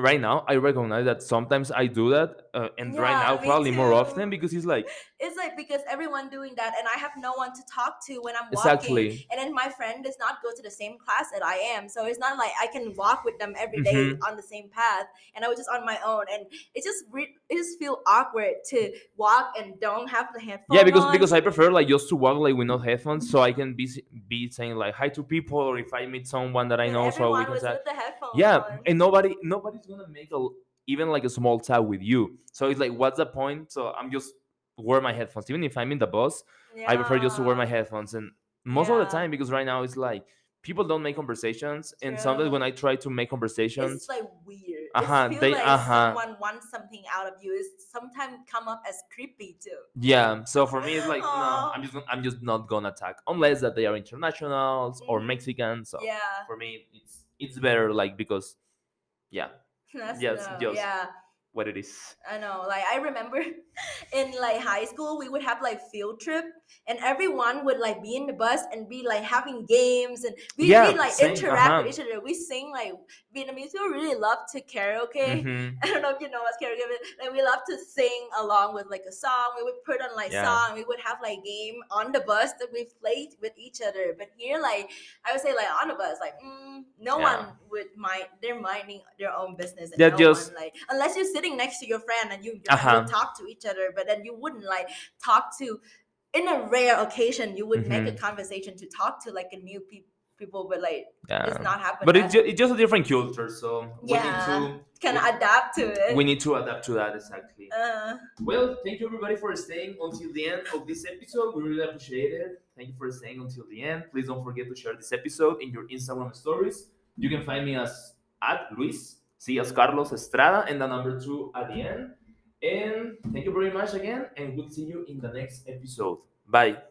right now i recognize that sometimes i do that uh, and right now probably more often because it's like It's like because everyone doing that, and I have no one to talk to when I'm walking. exactly And then my friend does not go to the same class that I am, so it's not like I can walk with them every day Mhm. on the same path. And I was just on my own, and it just re- it just feel awkward to walk and don't have the headphones. yeah because on. because i prefer like just to walk like with no headphones so i can be be saying like hi to people or if i meet someone that i And know so we can chat with the headphones. yeah on. and nobody nobody's gonna make a even like a small chat with you so it's like what's the point so i'm just wear my headphones even if i'm in the bus i prefer just to wear my headphones and most of the time because right now it's like people don't make conversations and sometimes when i try to make conversations It's like weird. Uh-huh, they- like uh-huh. someone wants something out of you. It sometimes come up as creepy too. yeah so for me it's like no i'm just i'm just not gonna attack unless that they are internationals or Mhm. mexicans so Yeah. for me it's it's better like because yeah That's Yes, no, yes. yeah. what it is I know. Like I remember in like high school, we would have like field trip, and everyone would like be in the bus and be like having games, and we, Yeah, we like same, interact uh-huh. with each other. We sing like Vietnamese people really love to karaoke. Mhm. I don't know if you know what's karaoke, but like we love to sing along with like a song. We would put on like Yeah. song. We would have like game on the bus that we played with each other. But here, like I would say, like on the bus, like mm, no Yeah. one would mind. They're minding their own business. And They're no just- one, like unless you're sitting next to your friend and you, you Uh-huh. talk to each other, but then you wouldn't like talk to. In a rare occasion, you would make a Mhm. conversation to talk to like a new pe- people, but like yeah it's not happening. but it's just, it's just a different culture so we Yeah. need to kind of adapt to it. we need to adapt to that exactly uh, well thank you everybody for staying until the end of this episode we really appreciate it thank you for staying until the end please don't forget to share this episode in your instagram stories you can find me as at luis see as carlos estrada and the number two at the end and thank you very much again and we'll see you in the next episode. Bye